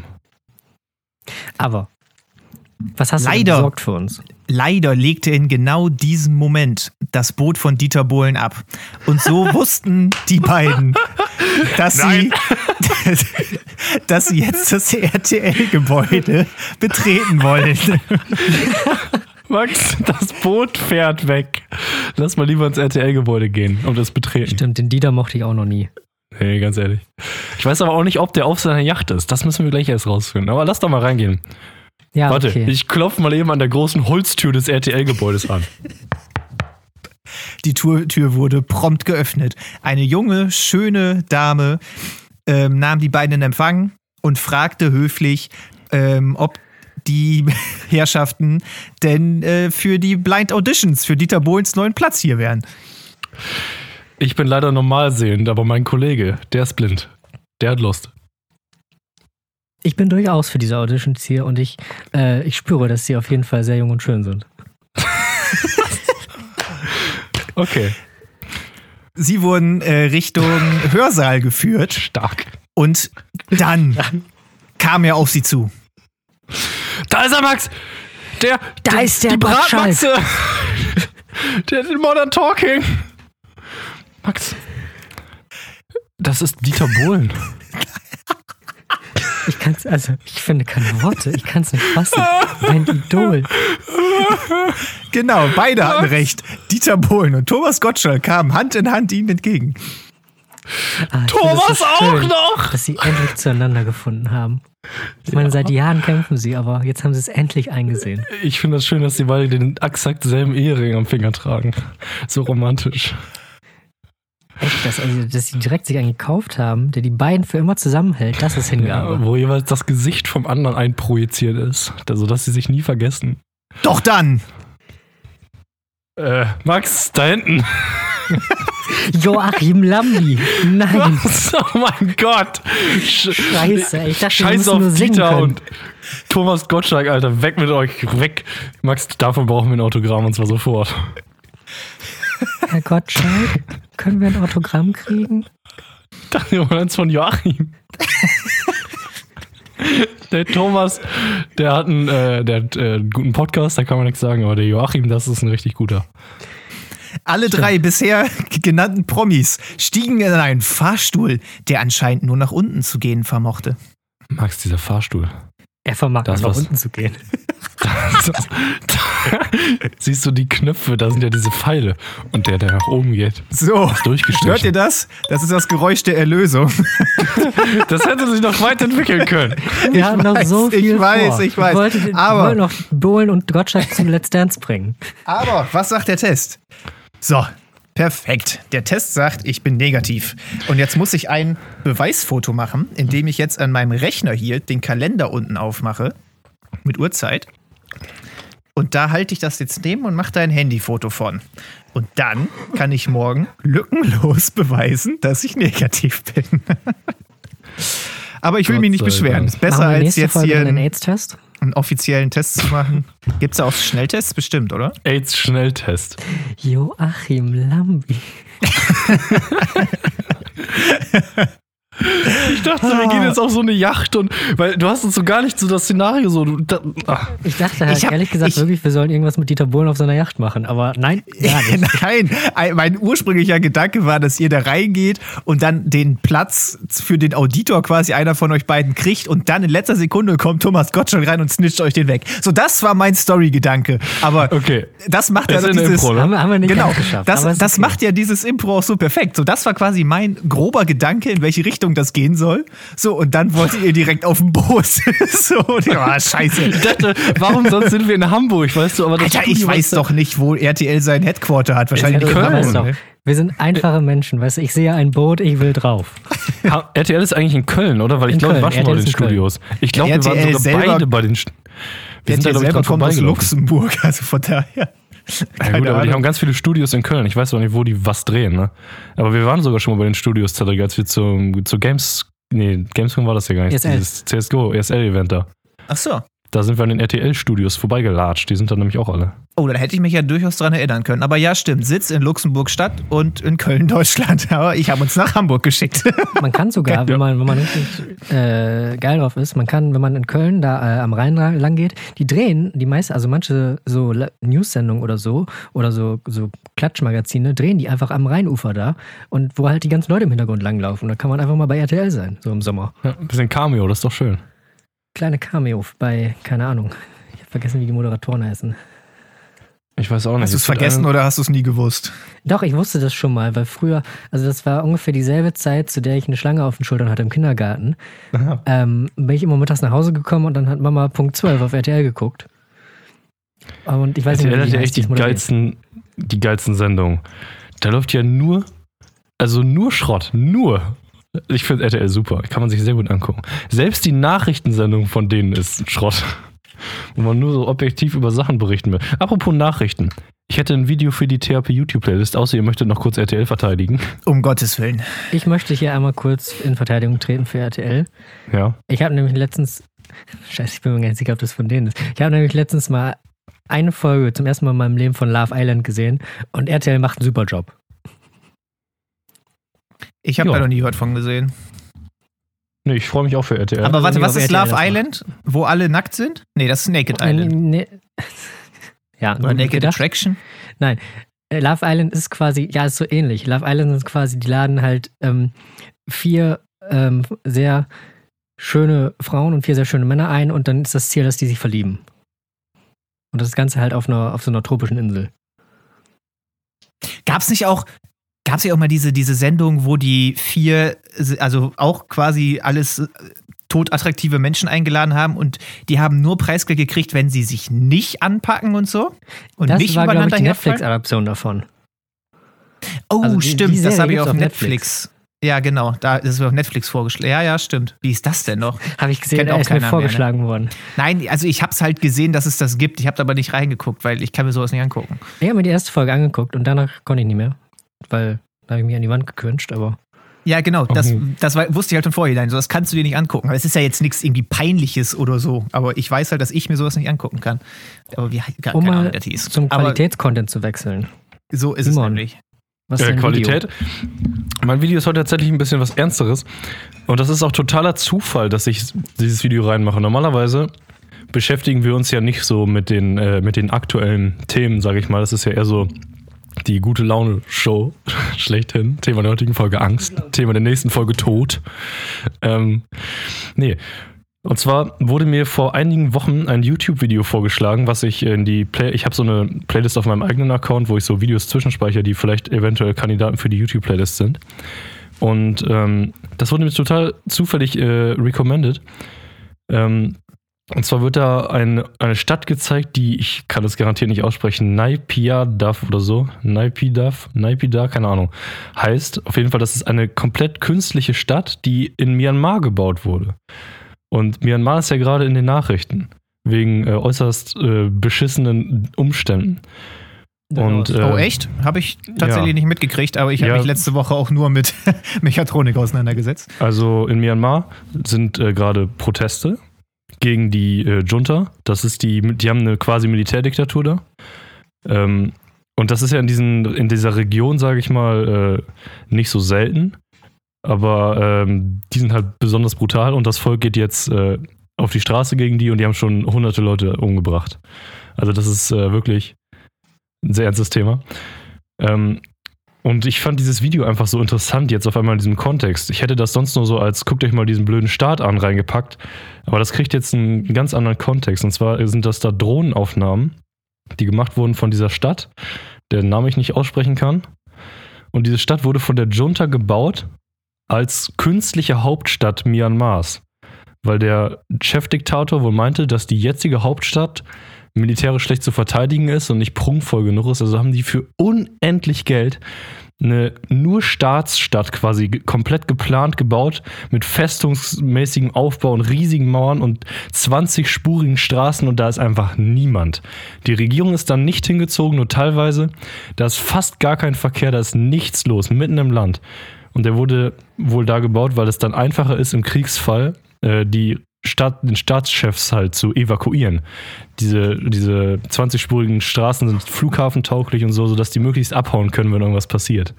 Aber was hast du denn Leider. besorgt für uns? Leider legte in genau diesem Moment das Boot von Dieter Bohlen ab. Und so wussten die beiden, dass sie, dass sie jetzt das RTL-Gebäude betreten wollen. Max, das Boot fährt weg. Lass mal lieber ins RTL-Gebäude gehen und das betreten. Stimmt, den Dieter mochte ich auch noch nie. Nee, ganz ehrlich. Ich weiß aber auch nicht, ob der auf seiner Yacht ist. Das müssen wir gleich erst rausfinden. Aber lass doch mal reingehen. Ja, Warte, okay. ich klopfe mal eben an der großen Holztür des RTL-Gebäudes an. Die Tür, Tür wurde prompt geöffnet. Eine junge, schöne Dame ähm, nahm die beiden in Empfang und fragte höflich, ähm, ob die Herrschaften denn äh, für die Blind Auditions für Dieter Bohlens neuen Platz hier wären. Ich bin leider normal sehend, aber mein Kollege, der ist blind. Der hat Lust. Ich bin durchaus für diese Auditions hier und ich, äh, ich spüre, dass sie auf jeden Fall sehr jung und schön sind. Okay, Sie wurden äh, Richtung Hörsaal geführt stark. und dann kam er auf sie zu. Da ist er, Max! Der, Da der ist der die. Bratmatze! der hat den Modern Talking! Max, das ist Dieter Bohlen. Ich kann's, also, ich finde keine Worte. Ich kann es nicht fassen. Mein Idol. Genau, beide hatten recht. Dieter Bohlen und Thomas Gottschalk kamen Hand in Hand ihnen entgegen. Ah, Thomas so auch schön, noch! Dass sie endlich zueinander gefunden haben. Ich meine, seit Jahren kämpfen sie, aber jetzt haben sie es endlich eingesehen. Ich finde das schön, dass sie beide den exakt selben Ehering am Finger tragen. So romantisch. Echt, dass, also, dass sie direkt sich einen gekauft haben, der die beiden für immer zusammenhält, das ist Hingabe. Ja, wo jeweils das Gesicht vom anderen einprojiziert ist, sodass sie sich nie vergessen. Doch dann, Äh, Max, da hinten. Joachim Lambi. Nein. Was? Oh mein Gott. Sch Scheiße, ich dachte, Scheiß auf nur Dieter können. und Thomas Gottschalk, Alter. Weg mit euch. Weg. Max, davon brauchen wir ein Autogramm und zwar sofort. Herr Gottschalk, können wir ein Autogramm kriegen? Dachte ich mal eins von Joachim. Der Thomas, der hat einen, äh, der hat, äh, einen guten Podcast, da kann man nichts sagen, aber der Joachim, das ist ein richtig guter. alle drei bisher genannten Promis stiegen in einen Fahrstuhl, der anscheinend nur nach unten zu gehen vermochte. Max, dieser Fahrstuhl. Er vermag Das nach unten zu gehen. Siehst du die Knöpfe, da sind ja diese Pfeile. Und der, der nach oben geht. So, durchgestrichen. hört ihr das? Das ist das Geräusch der Erlösung. Das hätte sich noch weit entwickeln können. Wir haben noch weiß, so ich viel weiß, vor. ich weiß. wollte, den- Aber- wollte noch Bohlen und Gottschalk zum Let's Dance bringen. Aber was sagt der Test? So, perfekt. Der Test sagt, ich bin negativ. Und jetzt muss ich ein Beweisfoto machen, indem ich jetzt an meinem Rechner hier den Kalender unten aufmache mit Uhrzeit. Und da halte ich das jetzt neben und mache da ein Handyfoto von. Und dann kann ich morgen lückenlos beweisen, dass ich negativ bin. Aber ich will Gott mich nicht beschweren. Ist besser als jetzt Folge hier einen, AIDS-Test? einen offiziellen Test zu machen. Gibt es da auch Schnelltests? Bestimmt, oder? AIDS-Schnelltest. Joachim Lambi. Ich dachte, wir gehen jetzt auf so eine Yacht und weil du hast uns so gar nicht so das Szenario so. Du, da, ach, Ich dachte halt Ich hab- ehrlich gesagt ich- wirklich, wir sollen irgendwas mit Dieter Bohlen auf seiner Yacht machen, aber nein, gar nicht. Nein, ein- mein ursprünglicher Gedanke war, dass ihr da reingeht und dann den Platz für den Auditor quasi einer von euch beiden kriegt und dann in letzter Sekunde kommt Thomas Gottschalk rein und snitcht euch den weg. So, das war mein Story-Gedanke. Aber Okay. das macht Das ja dieses. Impro, ne? Haben wir, haben wir nicht Genau, geschafft. das, das okay. macht ja dieses Impro auch so perfekt. So, das war quasi mein grober Gedanke, in welche Richtung das gehen soll. So, und dann wolltet ihr direkt auf dem Boot. so, und ich, oh, scheiße. ich dachte, warum sonst sind wir in Hamburg, weißt du? Aber das Alter, ich Studio, weiß weißt du- doch nicht, wo RTL sein Headquarter hat. Wahrscheinlich in Köln. Doch, ne? wir sind einfache Menschen, weißt du, ich sehe ein Boot, ich will drauf. Ha- RTL ist eigentlich in Köln, oder? Weil ich glaube, wir Köln. waren schon mal in RTL den Köln. Studios. Ich glaube, wir waren sogar selber- beide bei den. St- Wir sind da, RTL glaube ich, aus vorbeigelaufen. Luxemburg, also von daher. Ja, gut, aber die haben ganz viele Studios in Köln. Ich weiß auch nicht, wo die was drehen, ne? Aber wir waren sogar schon mal bei den Studios, Cedric, als wir zu, zu Games. Nee, Gamescom war das ja gar nicht. ESL. Dieses CSGO, ESL-Event da. Ach so. Da sind wir an den RTL-Studios vorbeigelatscht. Die sind da nämlich auch alle. Oh, dann hätte ich mich ja durchaus dran erinnern können. Aber ja, stimmt. Sitz in Luxemburg Stadt und in Köln, Deutschland. Aber ich habe uns nach Hamburg geschickt. Man kann sogar, wenn man, wenn man richtig äh, geil drauf ist, man kann, wenn man in Köln da äh, am Rhein lang geht, die drehen, die meisten, also manche so News-Sendungen oder so, oder so, so Klatschmagazine, drehen die einfach am Rheinufer da und wo halt die ganzen Leute im Hintergrund langlaufen. Da kann man einfach mal bei RTL sein, so im Sommer. Ja, ein bisschen Cameo, das ist doch schön. Kleine Cameo bei, keine Ahnung, ich habe vergessen, wie die Moderatoren heißen. Ich weiß auch nicht. Hast du es vergessen oder hast du es nie gewusst? Doch, ich wusste das schon mal, weil früher, also das war ungefähr dieselbe Zeit, zu der ich eine Schlange auf den Schultern hatte im Kindergarten. Aha. Ähm, bin ich immer mittags nach Hause gekommen und dann hat Mama Punkt 12 auf RTL geguckt. Und ich weiß RTL nicht, hat wie ja echt die geilsten, die geilsten Sendungen. Da läuft ja nur, also nur Schrott, nur. Ich finde RTL super, kann man sich sehr gut angucken. Selbst die Nachrichtensendung von denen ist Schrott. Wo man nur so objektiv über Sachen berichten will. Apropos Nachrichten. Ich hätte ein Video für die THP YouTube-Playlist, außer ihr möchtet noch kurz RTL verteidigen. Um Gottes Willen. Ich möchte hier einmal kurz in Verteidigung treten für RTL. Ja. Ich habe nämlich letztens, scheiße, ich bin mir gar nicht sicher, ob das von denen ist. Ich habe nämlich letztens mal eine Folge zum ersten Mal in meinem Leben von Love Island gesehen und RTL macht einen super Job. Ich habe Ja. da noch nie was von gesehen. Nee, ich freue mich auch für RTL. Aber warte, was ist RTL Love. Island? Wo alle nackt sind? Nee, das ist Naked Island. Nee, ja, Oder Naked gedacht. Attraction? Äh, Love Island ist quasi, ja, ist so ähnlich. Love Island ist quasi, die laden halt ähm, vier ähm, sehr schöne Frauen und vier sehr schöne Männer ein und dann ist das Ziel, dass die sich verlieben. Und das Ganze halt auf, einer, auf so einer tropischen Insel. Gab es nicht auch, gab es ja auch mal diese, diese Sendung, wo die vier, also auch quasi alles äh, totattraktive Menschen eingeladen haben und die haben nur Preisgeld gekriegt, wenn sie sich nicht anpacken und so? Und das nicht war, glaube ich, übereinander die? Netflix-Adaption davon. Oh, Also die- die stimmt, das Serie habe ich auf auf Netflix. Ja, genau, da das ist auf Netflix vorgeschlagen. Ja, ja, stimmt. Wie ist das denn noch? Habe ich gesehen, Kennt da auch ist mir keiner mehr, ne? vorgeschlagen worden. Nein, also ich habe es halt gesehen, dass es das gibt. Ich habe aber nicht reingeguckt, weil ich kann mir sowas nicht angucken. Ich habe mir die erste Folge angeguckt und danach konnte ich nicht mehr, weil da habe ich mich an die Wand gequetscht, aber Ja, genau, das, Mhm. das war, wusste ich halt im Vorhinein. So, das kannst du dir nicht angucken. Aber es ist ja jetzt nichts irgendwie Peinliches oder so. Aber ich weiß halt, dass ich mir sowas nicht angucken kann. Aber wie, gar, um keine Ahnung, mal das hieß. zum Qualitätscontent zu wechseln. so ist Simon. es nämlich. Was ist äh, Qualität. Video? Mein Video ist heute tatsächlich ein bisschen was Ernsteres. Und das ist auch totaler Zufall, dass ich dieses Video reinmache. Normalerweise beschäftigen wir uns ja nicht so mit den, äh, mit den aktuellen Themen, sage ich mal. Das ist ja eher so die gute Laune-Show schlechthin. Thema der heutigen Folge Angst. Thema der nächsten Folge Tod. Ähm, nee. Und zwar wurde mir vor einigen Wochen ein YouTube-Video vorgeschlagen, was ich in die Play ich habe so eine Playlist auf meinem eigenen Account, wo ich so Videos zwischenspeichere, die vielleicht eventuell Kandidaten für die YouTube-Playlist sind. Und ähm, das wurde mir total zufällig äh, recommended. Ähm, und zwar wird da ein, eine Stadt gezeigt, die, ich kann das garantiert nicht aussprechen, Naypyidaw oder so, Naypyidaw, Naypyidaw, keine Ahnung, heißt auf jeden Fall, das ist eine komplett künstliche Stadt, die in Myanmar gebaut wurde. Und Myanmar ist ja gerade in den Nachrichten, wegen äh, äußerst äh, beschissenen Umständen. Und, oh, äh, echt? Habe ich tatsächlich ja. nicht mitgekriegt, aber ich habe Ja. mich letzte Woche auch nur mit Mechatronik auseinandergesetzt. Also in Myanmar sind äh, gerade Proteste gegen die äh, Junta. Das ist die, die haben eine quasi Militärdiktatur da. Ähm, und das ist ja in, diesen, in dieser Region, sage ich mal, äh, nicht so selten. Aber ähm, die sind halt besonders brutal und das Volk geht jetzt äh, auf die Straße gegen die und die haben schon hunderte Leute umgebracht. Also das ist äh, wirklich ein sehr ernstes Thema. Ähm, und ich fand dieses Video einfach so interessant jetzt auf einmal in diesem Kontext. Ich hätte das sonst nur so als guckt euch mal diesen blöden Start an reingepackt, aber das kriegt jetzt einen ganz anderen Kontext. Und zwar sind das da Drohnenaufnahmen, die gemacht wurden von dieser Stadt, deren Name ich nicht aussprechen kann. Und diese Stadt wurde von der Junta gebaut als künstliche Hauptstadt Myanmars, weil der Chefdiktator wohl meinte, dass die jetzige Hauptstadt militärisch schlecht zu verteidigen ist und nicht prunkvoll genug ist. Also haben die für unendlich Geld eine nur Staatsstadt quasi komplett geplant gebaut mit festungsmäßigem Aufbau und riesigen Mauern und 20-spurigen Straßen und da ist einfach niemand. Die Regierung ist dann nicht hingezogen, nur teilweise. Da ist fast gar kein Verkehr, da ist nichts los, mitten im Land. Und der wurde wohl da gebaut, weil es dann einfacher ist, im Kriegsfall äh, die Stadt, den Staatschefs halt zu evakuieren. Diese, diese 20-spurigen Straßen sind flughafentauglich und so, sodass die möglichst abhauen können, wenn irgendwas passiert.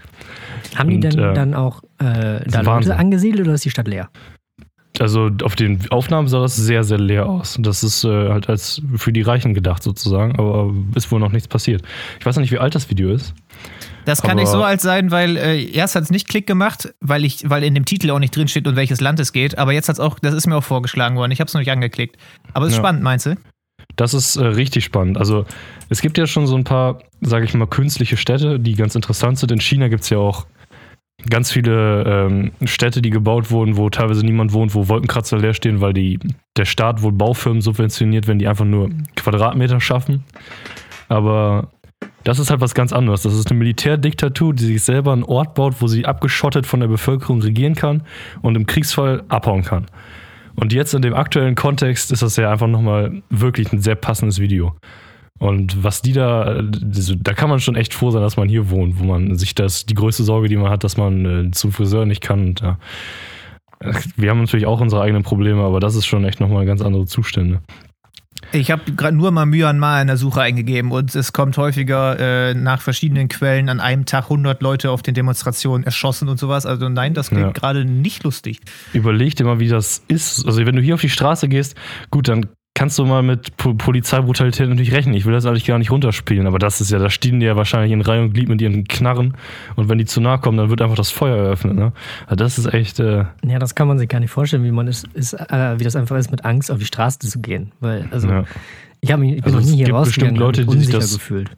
Haben die Und, denn äh, dann auch äh, da. Leute angesiedelt oder ist die Stadt leer? Also auf den Aufnahmen sah das sehr, sehr leer aus. Das ist äh, halt als für die Reichen gedacht sozusagen, aber ist wohl noch nichts passiert. Ich weiß noch nicht, wie alt das Video ist. Das kann Aber- nicht so alt sein, weil äh, erst hat es nicht Klick gemacht, weil ich, weil in dem Titel auch nicht drin steht, um welches Land es geht. Aber jetzt hat es auch, das ist mir auch vorgeschlagen worden. Ich habe es noch nicht angeklickt. Aber es ist Ja. spannend, meinst du? Das ist äh, richtig spannend. Also es gibt ja schon so ein paar, sage ich mal, künstliche Städte, die ganz interessant sind. In China gibt es ja auch ganz viele ähm, Städte, die gebaut wurden, wo teilweise niemand wohnt, wo Wolkenkratzer leer stehen, weil die, der Staat wohl Baufirmen subventioniert, wenn die einfach nur Quadratmeter schaffen. Aber das ist halt was ganz anderes. Das ist eine Militärdiktatur, die sich selber einen Ort baut, wo sie abgeschottet von der Bevölkerung regieren kann und im Kriegsfall abhauen kann. Und jetzt in dem aktuellen Kontext ist das ja einfach nochmal wirklich ein sehr passendes Video. Und was die da, diese- da kann man schon echt froh sein, dass man hier wohnt, wo man sich das, die größte Sorge, die man hat, dass man äh, zum Friseur nicht kann. Und, ja. Wir haben natürlich auch unsere eigenen Probleme, aber das ist schon echt nochmal ganz andere Zustände. Ich habe gerade nur mal Myanmar in der Suche eingegeben und es kommt häufiger äh, nach verschiedenen Quellen an einem Tag 100 Leute auf den Demonstrationen erschossen und sowas. Also nein, das klingt Ja. gerade nicht lustig. Überleg dir mal, wie das ist. Also, wenn du hier auf die Straße gehst, gut, dann kannst du mal mit Po- Polizeibrutalität natürlich rechnen. Ich will das eigentlich gar nicht runterspielen, aber das ist ja, da stehen die ja wahrscheinlich in Reihe und Glied mit ihren Knarren und wenn die zu nahe kommen, dann wird einfach das Feuer eröffnet. Ne? Also das ist echt. Äh, Ja, das kann man sich gar nicht vorstellen, wie man ist, ist äh, wie das einfach ist, mit Angst auf die Straße zu gehen. Weil, also, ja. ich, mich, ich bin Also noch es nie hier gibt rausgegangen bestimmt Leute, und die sich unsicher das- gefühlt.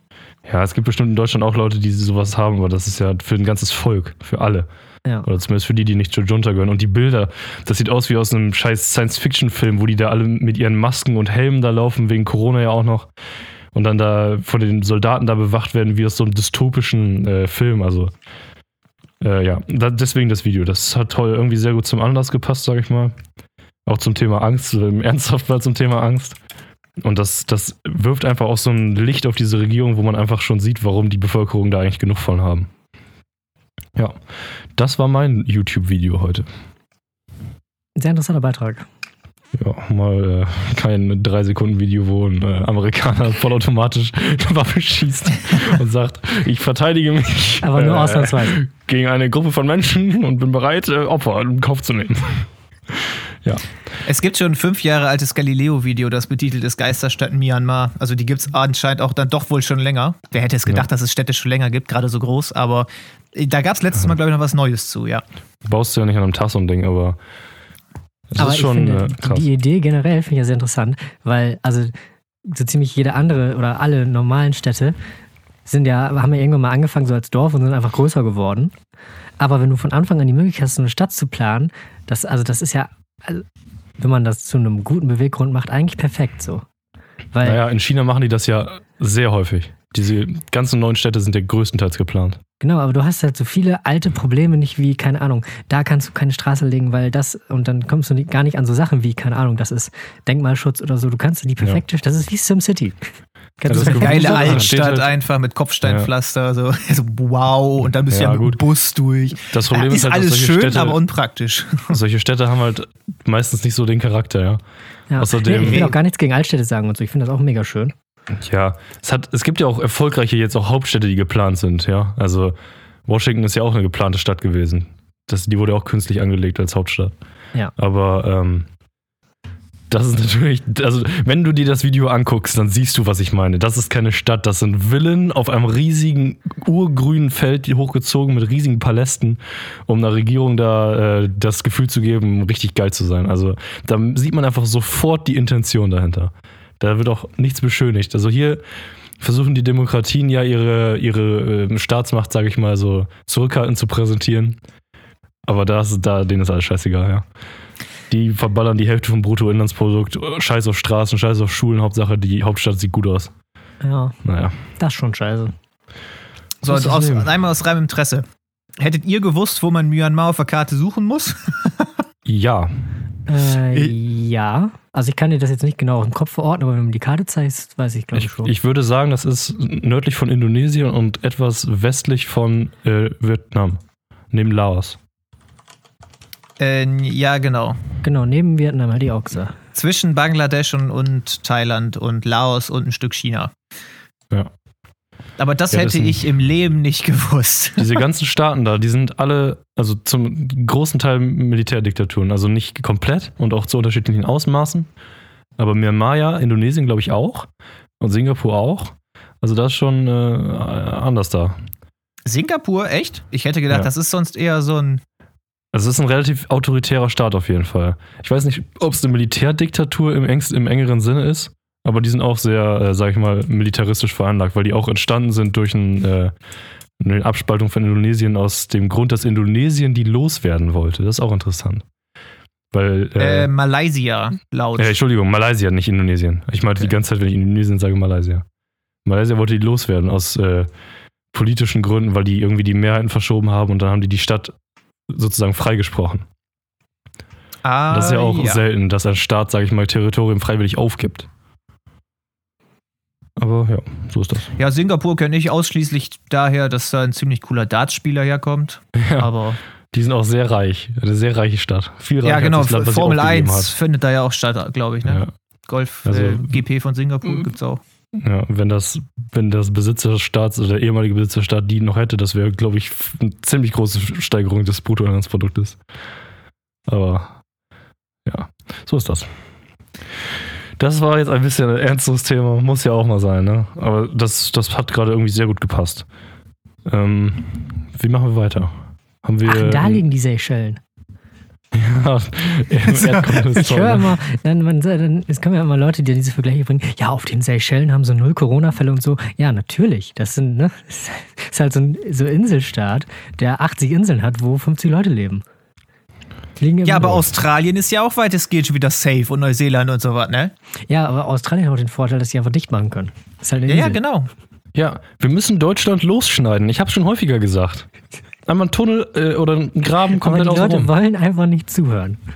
ja, es gibt bestimmt in Deutschland auch Leute, die sowas haben, aber das ist ja für ein ganzes Volk, für alle. Ja. Oder zumindest für die, die nicht zur Junta gehören. Und die Bilder, das sieht aus wie aus einem scheiß Science-Fiction-Film, wo die da alle mit ihren Masken und Helmen da laufen, wegen Corona ja auch noch. Und dann da von den Soldaten da bewacht werden, wie aus so einem dystopischen äh, Film. Also, äh, ja, da, deswegen das Video. Das hat toll irgendwie sehr gut zum Anlass gepasst, sag ich mal. Auch zum Thema Angst, oder ernsthaft mal zum Thema Angst. Und das, das wirft einfach auch so ein Licht auf diese Regierung, wo man einfach schon sieht, warum die Bevölkerung da eigentlich genug von haben. Ja, das war mein YouTube-Video heute. Sehr interessanter Beitrag. Ja, mal äh, kein 3-Sekunden-Video, wo ein äh, Amerikaner vollautomatisch eine Waffe schießt und sagt, ich verteidige mich Aber nur äh, ausnahmsweise. gegen eine Gruppe von Menschen und bin bereit, äh, Opfer in Kauf zu nehmen. Ja, Es gibt schon ein fünf Jahre altes Galileo-Video, das betitelt ist Geisterstadt Myanmar. Also die gibt es anscheinend auch dann doch wohl schon länger. Wer hätte es gedacht, dass es Städte schon länger gibt, gerade so groß. Aber äh, da gab es letztes Mal, glaube ich, noch was Neues zu, ja. du baust ja nicht an einem Tag so ein Ding, aber Das Aber ist schon ich finde, äh, krass. die Idee generell finde ich ja sehr interessant, weil also so ziemlich jede andere oder alle normalen Städte sind ja, haben ja irgendwann mal angefangen so als Dorf und sind einfach größer geworden. Aber wenn du von Anfang an die Möglichkeit hast, so eine Stadt zu planen, das, also das ist ja, also, wenn man das zu einem guten Beweggrund macht, eigentlich perfekt so. Weil, Naja, in China machen die das ja sehr häufig. Diese ganzen neuen Städte sind ja größtenteils geplant. Genau, aber du hast halt so viele alte Probleme nicht wie, keine Ahnung, da kannst du keine Straße legen, weil das, und dann kommst du nicht, gar nicht an so Sachen wie, keine Ahnung, das ist Denkmalschutz oder so. Du kannst die perfekte, das ist wie SimCity. Kannst das du ist perfekt- Geile Ja, Altstadt halt- einfach mit Kopfsteinpflaster, so, so wow, und dann bist du Ja, ja mit dem gut. Bus durch. Das Problem Ja, ist, halt, alles dass solche schön, Städte, aber unpraktisch. solche Städte haben halt meistens nicht so den Charakter, ja. Ja. Außerdem- ich will auch gar nichts gegen Altstädte sagen und so. Ich finde das auch mega schön. Ja, es, hat, es gibt ja auch erfolgreiche jetzt auch Hauptstädte, die geplant sind, ja. Also Washington ist ja auch eine geplante Stadt gewesen. Das, die wurde auch künstlich angelegt als Hauptstadt. Ja. Aber ähm, das ist natürlich, also wenn du dir das Video anguckst, dann siehst du, was ich meine. Das ist keine Stadt, das sind Villen auf einem riesigen urgrünen Feld hochgezogen mit riesigen Palästen, um einer Regierung da äh, das Gefühl zu geben, richtig geil zu sein. Also da sieht man einfach sofort die Intention dahinter. Da wird auch nichts beschönigt. Also hier versuchen die Demokratien ja ihre, ihre äh, Staatsmacht, sage ich mal, so zurückhaltend zu präsentieren. Aber da ist, da, denen ist alles scheißegal, ja. Die verballern die Hälfte vom Bruttoinlandsprodukt, scheiß auf Straßen, scheiß auf Schulen, Hauptsache die Hauptstadt sieht gut aus. Ja, Naja. das ist schon scheiße. So, also aus, nehmen. einmal aus reinem Interesse. Hättet ihr gewusst, wo man Myanmar auf der Karte suchen muss? Ja. Äh, Ich- ja, also ich kann dir das jetzt nicht genau aus dem Kopf verorten, aber wenn du mir die Karte zeigst, weiß ich, glaube ich, Ich, schon. ich würde sagen, das ist nördlich von Indonesien und etwas westlich von äh, Vietnam. Neben Laos. Äh, ja, genau. genau, neben Vietnam, ich auch gesagt. Zwischen Bangladesch und, und Thailand und Laos und ein Stück China. Ja. Aber das Ja, das hätte sind- ich im Leben nicht gewusst. Diese ganzen Staaten da, die sind alle, also zum großen Teil Militärdiktaturen. Also nicht komplett und auch zu unterschiedlichen Ausmaßen. Aber Myanmar ja, Indonesien glaube ich auch. Und Singapur auch. Also das ist schon äh, anders da. Singapur, echt? Ich hätte gedacht, Ja. das ist sonst eher so ein. Also es ist ein relativ autoritärer Staat auf jeden Fall. Ich weiß nicht, ob es eine Militärdiktatur im, engst, im engeren Sinne ist, aber die sind auch sehr, äh, sag ich mal, militaristisch veranlagt, weil die auch entstanden sind durch ein, äh, eine Abspaltung von Indonesien aus dem Grund, dass Indonesien die loswerden wollte. Das ist auch interessant. Weil, äh, Äh, Malaysia, laut. Entschuldigung, Malaysia, nicht Indonesien. Ich meinte die Okay. ganze Zeit, wenn ich Indonesien sage, Malaysia. Malaysia wollte die loswerden aus äh, politischen Gründen, weil die irgendwie die Mehrheiten verschoben haben und dann haben die die Stadt sozusagen freigesprochen. ah, Das ist ja auch selten, dass ein Staat, sage ich mal, Territorium freiwillig aufgibt. Aber ja, so ist das. Ja, Singapur kenne ich ausschließlich daher, dass da ein ziemlich cooler Dartspieler herkommt. Ja, Aber die sind auch sehr reich. Eine sehr reiche Stadt. Viel reicher ja, genau, als das Land, was Formel aufgegeben 1 findet da ja auch statt, glaube ich. Ne? Ja. Golf Also- äh, GP von Singapur Mhm. gibt's auch. Ja, wenn das, wenn das Besitzerstaat oder der ehemalige Besitzerstaat die noch hätte, das wäre, glaube ich, eine ziemlich große Steigerung des Bruttoinlandsproduktes. Aber ja, so ist das. Das war jetzt ein bisschen ein ernstes Thema, muss ja auch mal sein, ne? Aber das, das hat gerade irgendwie sehr gut gepasst. Ähm, wie machen wir weiter? Haben wir. Ach, da liegen die Seychellen. Ja, ist Ich höre immer, dann, man, dann, es kommen ja immer Leute, die diese Vergleiche bringen. Ja, auf den Seychellen haben so null Corona-Fälle und so. Ja, natürlich. Das sind, ne, das ist halt so ein so Inselstaat, der 80 Inseln hat, wo 50 Leute leben. Ja, aber. Australien ist ja auch weitestgehend schon wieder safe und Neuseeland und so was, ne? Ja, aber Australien hat auch den Vorteil, dass sie einfach dicht machen können. Das ist halt eine Ja, ja, genau. Ja, wir müssen Deutschland losschneiden. Ich habe schon häufiger gesagt. Einmal einen Tunnel äh, oder einen Graben Aber komplett die Leute außenrum. wollen einfach nicht zuhören.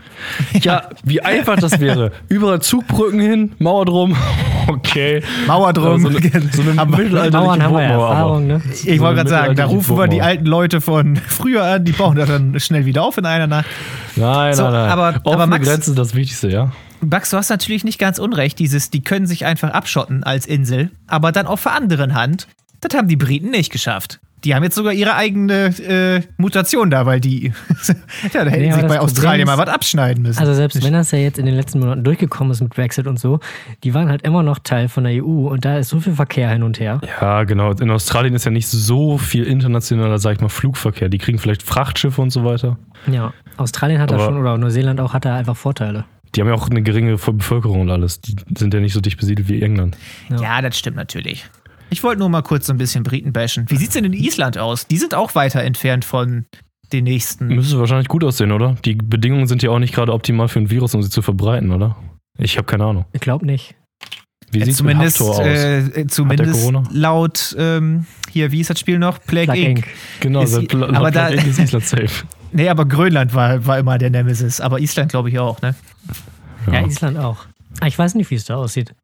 Ja, wie einfach das wäre. Überall Zugbrücken hin, Mauer drum. Okay. Mauer drum. So eine, so eine Aber Mauern haben wir aber- Erfahrung, ne? Ich So wollte gerade sagen, da rufen wir die alten Leute von früher an, die bauen das dann schnell wieder auf in einer Nacht. Nein, So, nein, nein. aber- Offene aber Max- Grenzen ist das Wichtigste, ja. Max, du hast natürlich nicht ganz unrecht, dieses, die können sich einfach abschotten als Insel, aber dann auf der anderen Hand, das haben die Briten nicht geschafft. Die haben jetzt sogar ihre eigene äh, Mutation da, weil die. ja, da hätten Nee, sich bei Australien mal was abschneiden müssen. Also selbst wenn das ja jetzt in den letzten Monaten durchgekommen ist mit Brexit und so, die waren halt immer noch Teil von der EU und da ist so viel Verkehr hin und her. Ja, genau. In Australien ist ja nicht so viel internationaler, sag ich mal, Flugverkehr. Die kriegen vielleicht Frachtschiffe und so weiter. Ja, Australien hat da Aber- schon, oder Neuseeland auch, hat da einfach Vorteile. Die haben ja auch eine geringe Bevölkerung und alles. Die sind ja nicht so dicht besiedelt wie England. Ja. ja, das stimmt natürlich. Ich wollte nur mal kurz so ein bisschen Briten bashen. Wie sieht's denn in Island aus? Die sind auch weiter entfernt von den nächsten. Müsste wahrscheinlich gut aussehen, oder? Die Bedingungen sind ja auch nicht gerade optimal für ein Virus, um sie zu verbreiten, oder? Ich habe keine Ahnung. Ich glaube nicht. Wie Ja, sieht es mit zumindest Haftor aus? äh, zumindest Corona? laut, ähm, hier, wie hieß das Spiel noch? Plague, Plague Inc. Inc. genau, ist- seit Pla- aber Plague Inc. ist Island safe. Nee, aber Grönland war, war immer der Nemesis. Aber Island glaube ich auch, ne? Ja, Ja. Island auch. Ah, Ich weiß nicht, wie es da aussieht.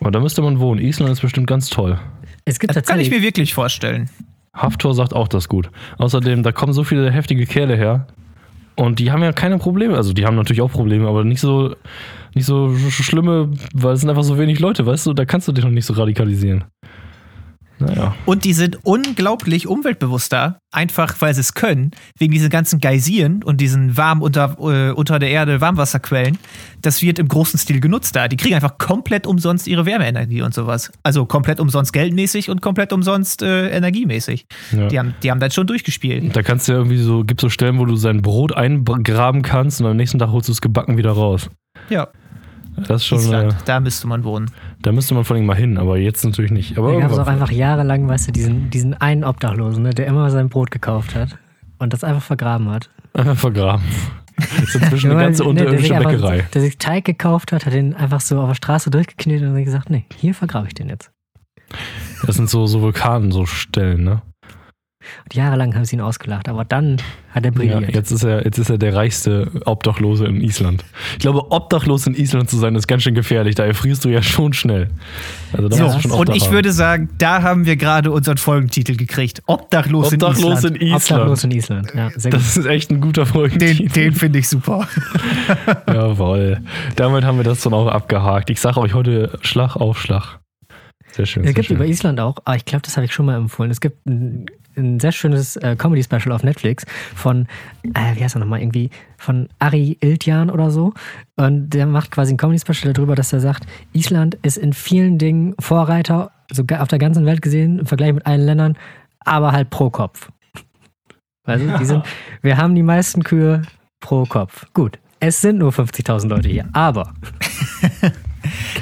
Aber da müsste man wohnen. Island ist bestimmt ganz toll. Es gibt Das kann ich tatsächlich. mir wirklich vorstellen. Haftor sagt auch das gut. Außerdem, da kommen so viele heftige Kerle her. Und die haben ja keine Probleme. Also, die haben natürlich auch Probleme, aber nicht so, nicht so sch- schlimme, weil es sind einfach so wenig Leute, weißt du? Da kannst du dich noch nicht so radikalisieren. Naja. Und die sind unglaublich umweltbewusster, einfach weil sie es können, wegen diesen ganzen Geysiren und diesen warm unter, äh, unter der Erde Warmwasserquellen. Das wird im großen Stil genutzt da. Die kriegen einfach komplett umsonst ihre Wärmeenergie und sowas. Also komplett umsonst geldmäßig und komplett umsonst äh, energiemäßig. Ja. Die, haben, die haben das schon durchgespielt. Da kannst du ja irgendwie so, gibt so Stellen, wo du sein Brot eingraben kannst und am nächsten Tag holst du es gebacken wieder raus. Ja, Das ist schon, äh, Island, da müsste man wohnen. da müsste man vor allem mal hin, aber jetzt natürlich nicht. Aber Da gab es auch einfach jahrelang, weißt du, diesen, diesen einen Obdachlosen, ne, der immer sein Brot gekauft hat und das einfach vergraben hat. einfach vergraben. Jetzt inzwischen eine ganze ne, der unterirdische sich einfach- Bäckerei. Der sich Teig gekauft hat, hat den einfach so auf der Straße durchgeknetet und hat gesagt, nee, hier vergrabe ich den jetzt. Das sind so, so Vulkanen, so Stellen, ne? Und jahrelang haben sie ihn ausgelacht, aber dann hat er Ja, brilliert. jetzt ist er, jetzt ist er der reichste Obdachlose in Island. Ich glaube, obdachlos in Island zu sein, ist ganz schön gefährlich. Da erfrierst du ja schon schnell. Also da So, du schon und ich haben. würde sagen, da haben wir gerade unseren Folgentitel gekriegt. Obdachlos, Obdachlos in in Island. Obdachlos Island. in Island. Ja, sehr gut. Das ist echt ein guter Den, Folgentitel. den finde ich super. Jawohl. Damit haben wir das dann auch abgehakt. Ich sage euch heute Schlag auf Schlag. Sehr schön. Es sehr gibt schön. über Island auch, ah, ich glaube, das habe ich schon mal empfohlen. Es gibt ein, ein sehr schönes äh, Comedy-Special auf Netflix von, äh, wie heißt er nochmal, irgendwie von Ari Iltjan oder so. Und der macht quasi ein Comedy-Special darüber, dass er sagt, Island ist in vielen Dingen Vorreiter, sogar auf der ganzen Welt gesehen, im Vergleich mit allen Ländern, aber halt pro Kopf. Also, die sind, wir haben die meisten Kühe pro Kopf. Gut. Es sind nur 50.000 Leute hier, aber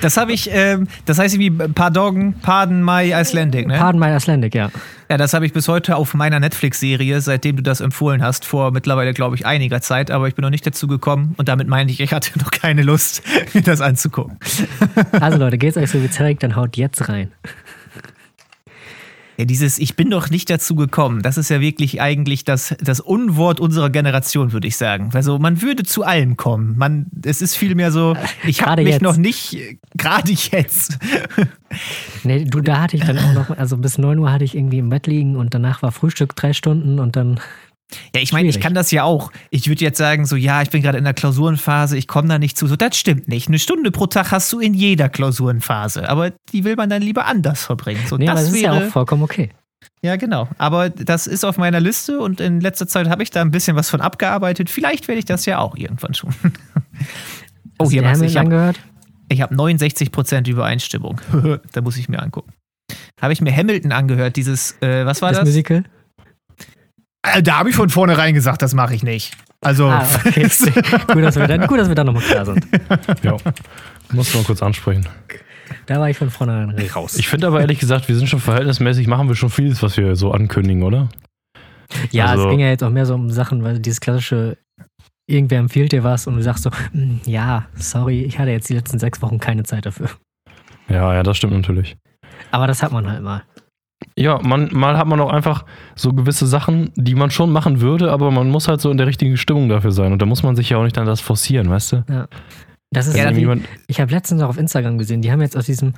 Das habe ich, ähm, das heißt irgendwie Pardon, Pardon My Icelandic, ne? Pardon my Icelandic, ja. Ja, das habe ich bis heute auf meiner Netflix-Serie, seitdem du das empfohlen hast, vor mittlerweile, glaube ich, einiger Zeit, aber ich bin noch nicht dazu gekommen und damit meine ich, ich hatte noch keine Lust, mir das anzugucken. Also Leute, geht's euch so wie Zarek, dann haut jetzt rein. Ja, dieses Ich bin noch nicht dazu gekommen, das ist ja wirklich eigentlich das, das Unwort unserer Generation, würde ich sagen. Also man würde zu allem kommen. Man, es ist vielmehr so, ich habe mich jetzt. noch nicht, äh, gerade jetzt. Nee, du, da hatte ich dann auch noch, also bis 9 Uhr hatte ich irgendwie im Bett liegen und danach war Frühstück drei Stunden und dann, Ja, ich meine, ich kann das ja auch. Ich würde jetzt sagen, so, ja, ich bin gerade in der Klausurenphase, ich komme da nicht zu. So, das stimmt nicht. Eine Stunde pro Tag hast du in jeder Klausurenphase. Aber die will man dann lieber anders verbringen. So, nee, das das ist ja auch vollkommen okay. Ja, genau. Aber das ist auf meiner Liste und in letzter Zeit habe ich da ein bisschen was von abgearbeitet. Vielleicht werde ich das ja auch irgendwann schon. oh, hier was. Ich habe angehört? ich hab 69% Übereinstimmung. da muss ich mir angucken. Habe ich mir Hamilton angehört, dieses, äh, was war Das das? Musical? Äh, da habe ich von vornherein gesagt, das mache ich nicht. Also, Ah, okay. gut, dass wir dann, gut, dass wir da nochmal klar sind. Ja. Muss mal kurz ansprechen. Da war ich von vornherein raus. Ich finde aber ehrlich gesagt, wir sind schon verhältnismäßig, machen wir schon vieles, was wir so ankündigen, oder? ja, also- es ging ja jetzt auch mehr so um Sachen, weil dieses klassische, irgendwer empfiehlt dir was und du sagst so, "Hm, ja, sorry, ich hatte jetzt die letzten sechs Wochen keine Zeit dafür. Ja, ja, das stimmt natürlich. Aber das hat man halt mal. Ja, man, mal hat man auch einfach so gewisse Sachen, die man schon machen würde, aber man muss halt so in der richtigen Stimmung dafür sein. Und da muss man sich ja auch nicht dann das forcieren, weißt du? Das ist Ja, ja, Wenn wie, Ich habe letztens auch auf Instagram gesehen, die haben jetzt aus diesem,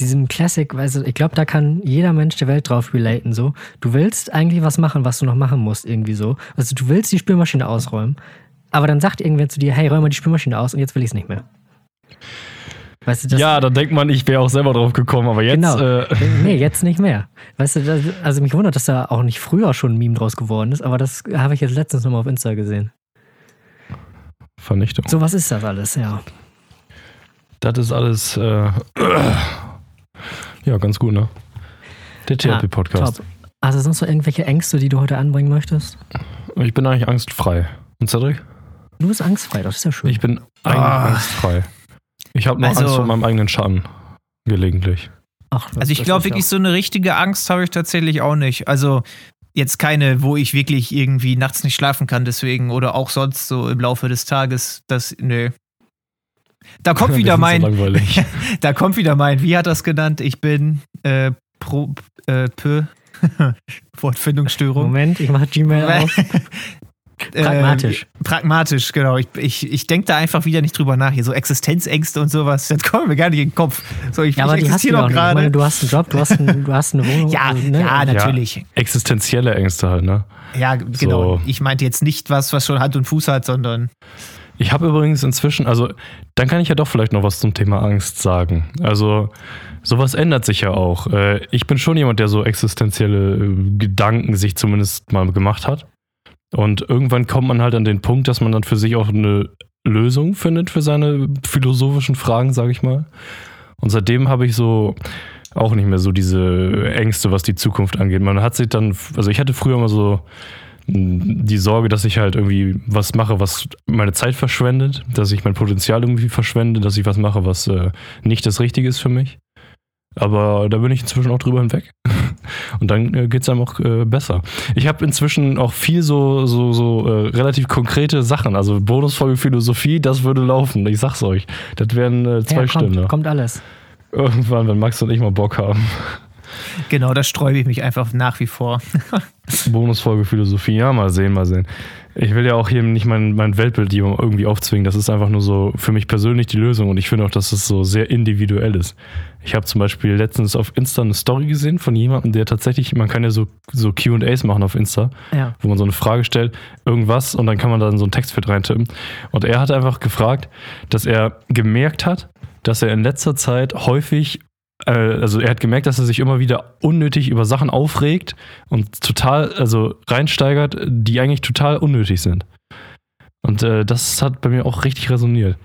diesem Classic, du, ich glaube, da kann jeder Mensch der Welt drauf relaten, so. Du willst eigentlich was machen, was du noch machen musst, irgendwie so. Also du willst die Spülmaschine ausräumen, aber dann sagt irgendwer zu dir, hey, räum mal die Spülmaschine aus und jetzt will ich es nicht mehr. Weißt du, ja, da denkt man, ich wäre auch selber drauf gekommen, aber jetzt. Genau. Äh, Nee, jetzt nicht mehr. Weißt du, das, also mich wundert, dass da auch nicht früher schon ein Meme draus geworden ist, aber das habe ich jetzt letztens nochmal auf Insta gesehen. Vernichtung. So was ist das alles, ja. Das ist alles. Äh, ja, ganz gut, ne? Der THP-Podcast. Top. Also sonst noch irgendwelche Ängste, die du heute anbringen möchtest? ich bin eigentlich angstfrei. Und Cedric? Du bist angstfrei, das ist ja schön. Ich bin eigentlich Ah. angstfrei. Ich habe nur Also- Angst vor meinem eigenen Schatten. Gelegentlich. Ach, das- Also ich glaube wirklich, so eine richtige Angst habe ich tatsächlich auch nicht. Also jetzt keine, wo ich wirklich irgendwie nachts nicht schlafen kann deswegen oder auch sonst so im Laufe des Tages. Das, nö. Da kommt wieder mein, So langweilig. da kommt wieder mein, wie hat das genannt? Ich bin äh, pro, äh, Pö. Wortfindungsstörung. Moment, ich mache Gmail auf. Pragmatisch. Äh, pragmatisch, genau. Ich, ich, ich denke da einfach wieder nicht drüber nach. Hier so Existenzängste und sowas, das kommt mir gar nicht in den Kopf. So, ich, Ja, aber ich die hast du existiere ja doch meine, gerade. du hast einen Job, du hast, ein, du hast eine Wohnung. Ja, also, ne? ja, natürlich. Existenzielle Ängste halt, ne? Ja, genau. So. Ich meinte jetzt nicht was, was schon Hand und Fuß hat, sondern Ich habe übrigens inzwischen, also dann kann ich ja doch vielleicht noch was zum Thema Angst sagen. Also sowas ändert sich ja auch. Äh, Ich bin schon jemand, der so existenzielle äh, Gedanken sich zumindest mal gemacht hat. Und irgendwann kommt man halt an den Punkt, dass man dann für sich auch eine Lösung findet für seine philosophischen Fragen, sage ich mal. Und seitdem habe ich so auch nicht mehr so diese Ängste, was die Zukunft angeht. Man hat sich dann, also ich hatte früher immer so die Sorge, dass ich halt irgendwie was mache, was meine Zeit verschwendet, dass ich mein Potenzial irgendwie verschwende, dass ich was mache, was äh, nicht das Richtige ist für mich. Aber da bin ich inzwischen auch drüber hinweg. Und dann äh, geht es einem auch äh, besser. Ich habe inzwischen auch viel so, so, so äh, relativ konkrete Sachen. Also Bonusfolge Philosophie, das würde laufen. Ich sag's euch. Das wären äh, zwei ja, Stunden. kommt, kommt alles. Irgendwann, wenn Max und ich mal Bock haben. genau, da sträube ich mich einfach nach wie vor. Bonusfolge Philosophie, ja, mal sehen, mal sehen. Ich will ja auch hier nicht mein, mein Weltbild irgendwie aufzwingen. Das ist einfach nur so für mich persönlich die Lösung und ich finde auch, dass es so sehr individuell ist. Ich habe zum Beispiel letztens auf Insta eine Story gesehen von jemandem, der tatsächlich, man kann ja so, so QAs machen auf Insta, Ja. wo man so eine Frage stellt, irgendwas und dann kann man dann so ein Textfeld reintippen. Und er hat einfach gefragt, dass er gemerkt hat, dass er in letzter Zeit häufig also er hat gemerkt, dass er sich immer wieder unnötig über Sachen aufregt und total, also reinsteigert, die eigentlich total unnötig sind. Und äh, das hat bei mir auch richtig resoniert.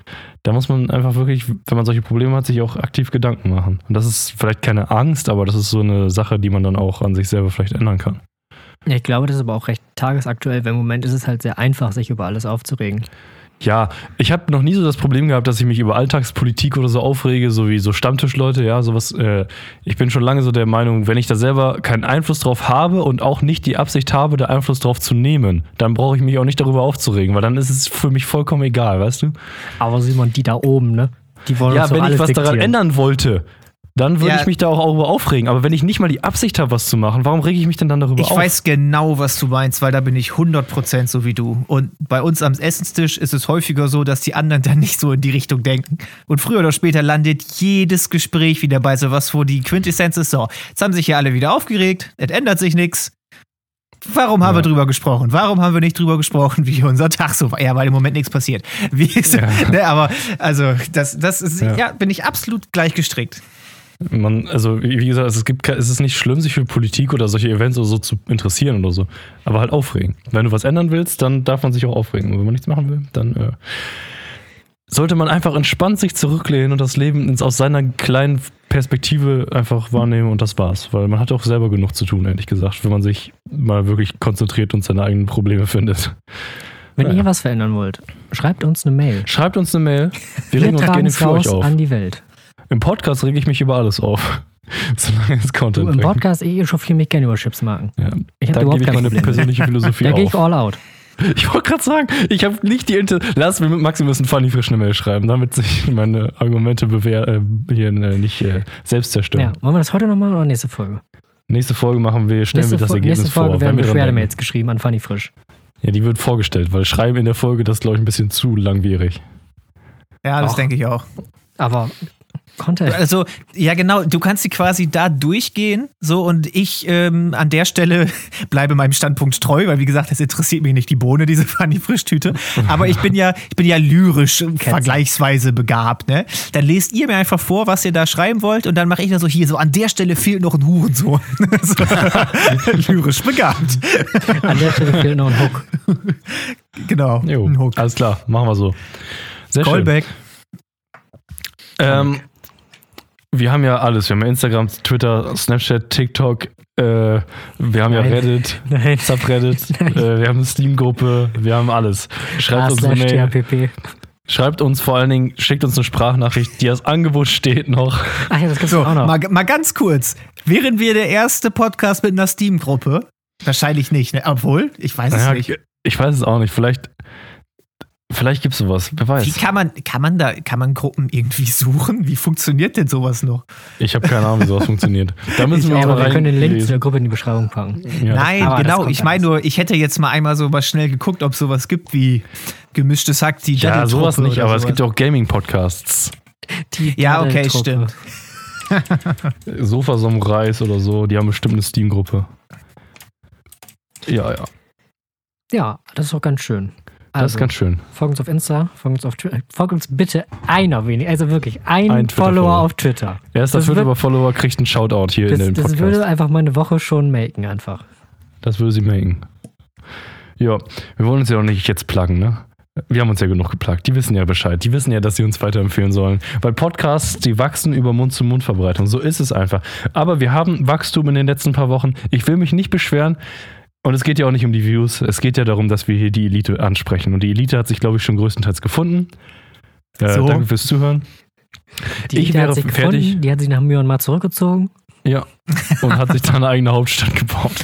Da muss man einfach wirklich, wenn man solche Probleme hat, sich auch aktiv Gedanken machen. Und das ist vielleicht keine Angst, aber das ist so eine Sache, die man dann auch an sich selber vielleicht ändern kann. Ja, ich glaube, das ist aber auch recht tagesaktuell, weil im Moment ist es halt sehr einfach, sich über alles aufzuregen. Ja, ich habe noch nie so das Problem gehabt, dass ich mich über Alltagspolitik oder so aufrege, so wie so Stammtischleute, ja, sowas. Äh, ich bin schon lange so der Meinung, wenn ich da selber keinen Einfluss drauf habe und auch nicht die Absicht habe, da Einfluss drauf zu nehmen, dann brauche ich mich auch nicht darüber aufzuregen, weil dann ist es für mich vollkommen egal, weißt du? Aber Simon, die da oben, ne? Die wollen Ja, wenn ich was daran diktieren. ändern wollte, dann würde Ja. ich mich da auch darüber aufregen. Aber wenn ich nicht mal die Absicht habe, was zu machen, warum rege ich mich denn dann darüber Ich auf? weiß genau, was du meinst, weil da bin ich 100% so wie du. Und bei uns am Essenstisch ist es häufiger so, dass die anderen dann nicht so in die Richtung denken. Und früher oder später landet jedes Gespräch wieder bei sowas, wo die Quintessenz ist, so, jetzt haben sich hier alle wieder aufgeregt, es ändert sich nichts. Warum haben Ja. wir drüber gesprochen? Warum haben wir nicht drüber gesprochen, wie unser Tag so war? Ja, weil im Moment nichts passiert. Wie ist, Ja. ne, aber, also, das, das ist, Ja. ja. bin ich absolut gleich gestrickt. Man, also wie gesagt, es gibt, es ist nicht schlimm, sich für Politik oder solche Events oder so zu interessieren oder so, aber halt aufregen. Wenn du was ändern willst, dann darf man sich auch aufregen. Und wenn man nichts machen will, dann äh, sollte man einfach entspannt sich zurücklehnen und das Leben ins, aus seiner kleinen Perspektive einfach wahrnehmen und das war's. Weil man hat auch selber genug zu tun, ehrlich gesagt, wenn man sich mal wirklich konzentriert und seine eigenen Probleme findet. Wenn Naja. ihr was verändern wollt, schreibt uns eine Mail. Schreibt uns eine Mail. Wir Wir regen uns gerne für euch auf. an die Welt. Im Podcast rege ich mich über alles auf. Solange es Du, Content Im bringt. Podcast, ich echauffiere mich gerne über Chipsmarken. Ja. Ich habe Da überhaupt gebe ich kein meine persönliche Philosophie Da gehe ich all out. Ich wollte gerade sagen, ich habe nicht die Inter. Lass mir mit Maxi müssen Funny frisch eine Mail schreiben, damit sich meine Argumente bewehr, äh, hier äh, nicht äh, selbst zerstören. Ja, wollen wir das heute noch machen oder nächste Folge? Nächste Folge machen wir, stellen Nächste, wir das Fo- Ergebnis nächste Folge vor. werden Beschwerdemails geschrieben an Fanny Frisch. Ja, die wird vorgestellt, weil Schreiben in der Folge, das ist, glaube ich, ein bisschen zu langwierig. Ja, das denke ich auch. Aber Content. Also, ja, genau, du kannst sie quasi da durchgehen, so und ich ähm, an der Stelle bleibe meinem Standpunkt treu, weil wie gesagt, das interessiert mich nicht die Bohne, diese Fanny Frischtüte. Aber ich bin ja, ich bin ja lyrisch vergleichsweise begabt, ne? Dann lest ihr mir einfach vor, was ihr da schreiben wollt und dann mache ich dann so hier, so an der Stelle fehlt noch ein Hurensohn. so, lyrisch begabt. An der Stelle fehlt noch ein Hook. Genau. Jo, ein Hook. alles klar, machen wir so. Sehr Callback. schön. Ähm, wir haben ja alles. Wir haben ja Instagram, Twitter, Snapchat, TikTok. Äh, wir haben ja Nein. Reddit, Nein. Subreddit. äh, wir haben eine Steam-Gruppe. Wir haben alles. Schreibt A uns eine Mail. THPP. Schreibt uns vor allen Dingen, schickt uns eine Sprachnachricht, die als Angebot steht noch. Ach ja, das gibt's So, auch noch. mal, mal ganz kurz. Wären wir der erste Podcast mit einer Steam-Gruppe? Wahrscheinlich nicht, ne? Obwohl, ich weiß es Ja, nicht. ich weiß es auch nicht. Vielleicht, vielleicht gibt es sowas. Wer Wie weiß. kann man, kann man da, kann man Gruppen irgendwie suchen? Wie funktioniert denn sowas noch? Ich habe keine Ahnung, wie sowas funktioniert. Da müssen Ich wir auch, mal aber wir können den Link zu der Gruppe in die Beschreibung packen. Ja, Nein, genau. Ich meine nur, ich hätte jetzt mal einmal so mal schnell geguckt, ob sowas gibt wie gemischtes Hack, die Ja, sowas nicht, aber es sowas. gibt ja auch Gaming-Podcasts. Ja, okay, stimmt. Sofa-Samurais oder so, die haben bestimmt eine Steam-Gruppe. Ja, ja. Ja, das ist auch ganz schön. Das Also, ist ganz schön. folgt uns auf Insta, folgt uns auf Twitter. Folgt uns bitte einer wenig, also wirklich ein, Ein Follower auf Twitter. Erster Das Viertel wird- Follower kriegt einen Shoutout hier in Das, den das Podcast. würde einfach meine Woche schon maken, einfach. Das würde sie machen. Ja, wir wollen uns ja auch nicht jetzt pluggen, ne? Wir haben uns ja genug geplagt. Die wissen ja Bescheid. Die wissen ja, dass sie uns weiterempfehlen sollen. Weil Podcasts, die wachsen über Mund-zu-Mund-Verbreitung. So ist es einfach. Aber wir haben Wachstum in den letzten paar Wochen. Ich will mich nicht beschweren. Und es geht ja auch nicht um die Views. Es geht ja darum, dass wir hier die Elite ansprechen. Und die Elite hat sich, glaube ich, schon größtenteils gefunden. Äh, So. Danke fürs Zuhören. Die Ich Ida wäre hat sich fertig. gefunden, die hat sich nach Myanmar zurückgezogen. Ja. Und hat sich da eine eigene Hauptstadt gebaut.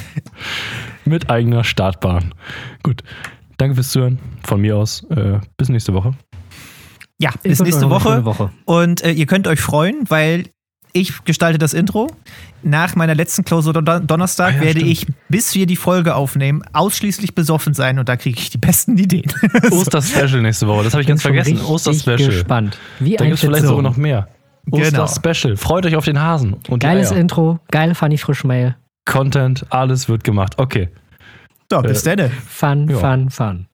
Mit eigener Startbahn. Gut. Danke fürs Zuhören. Von mir aus. Äh, bis nächste Woche. Ja, Ich bis nächste Woche. Woche. Und äh, ihr könnt euch freuen, weil ich gestalte das Intro. Nach meiner letzten Klausur Don Donnerstag Ah ja, werde stimmt. ich, bis wir die Folge aufnehmen, ausschließlich besoffen sein und da kriege ich die besten Ideen. Oster-Special nächste Woche. Das habe ich ganz Bin vergessen. Oster-Special. gespannt. Wie Da ein gibt es vielleicht sogar noch mehr. Genau. Oster-Special. Freut euch auf den Hasen. Und Geiles. Intro, geile Funny Frischmail. Content, alles wird gemacht. Okay. so, bis Äh, dann. Fun, Ja. fun, fun.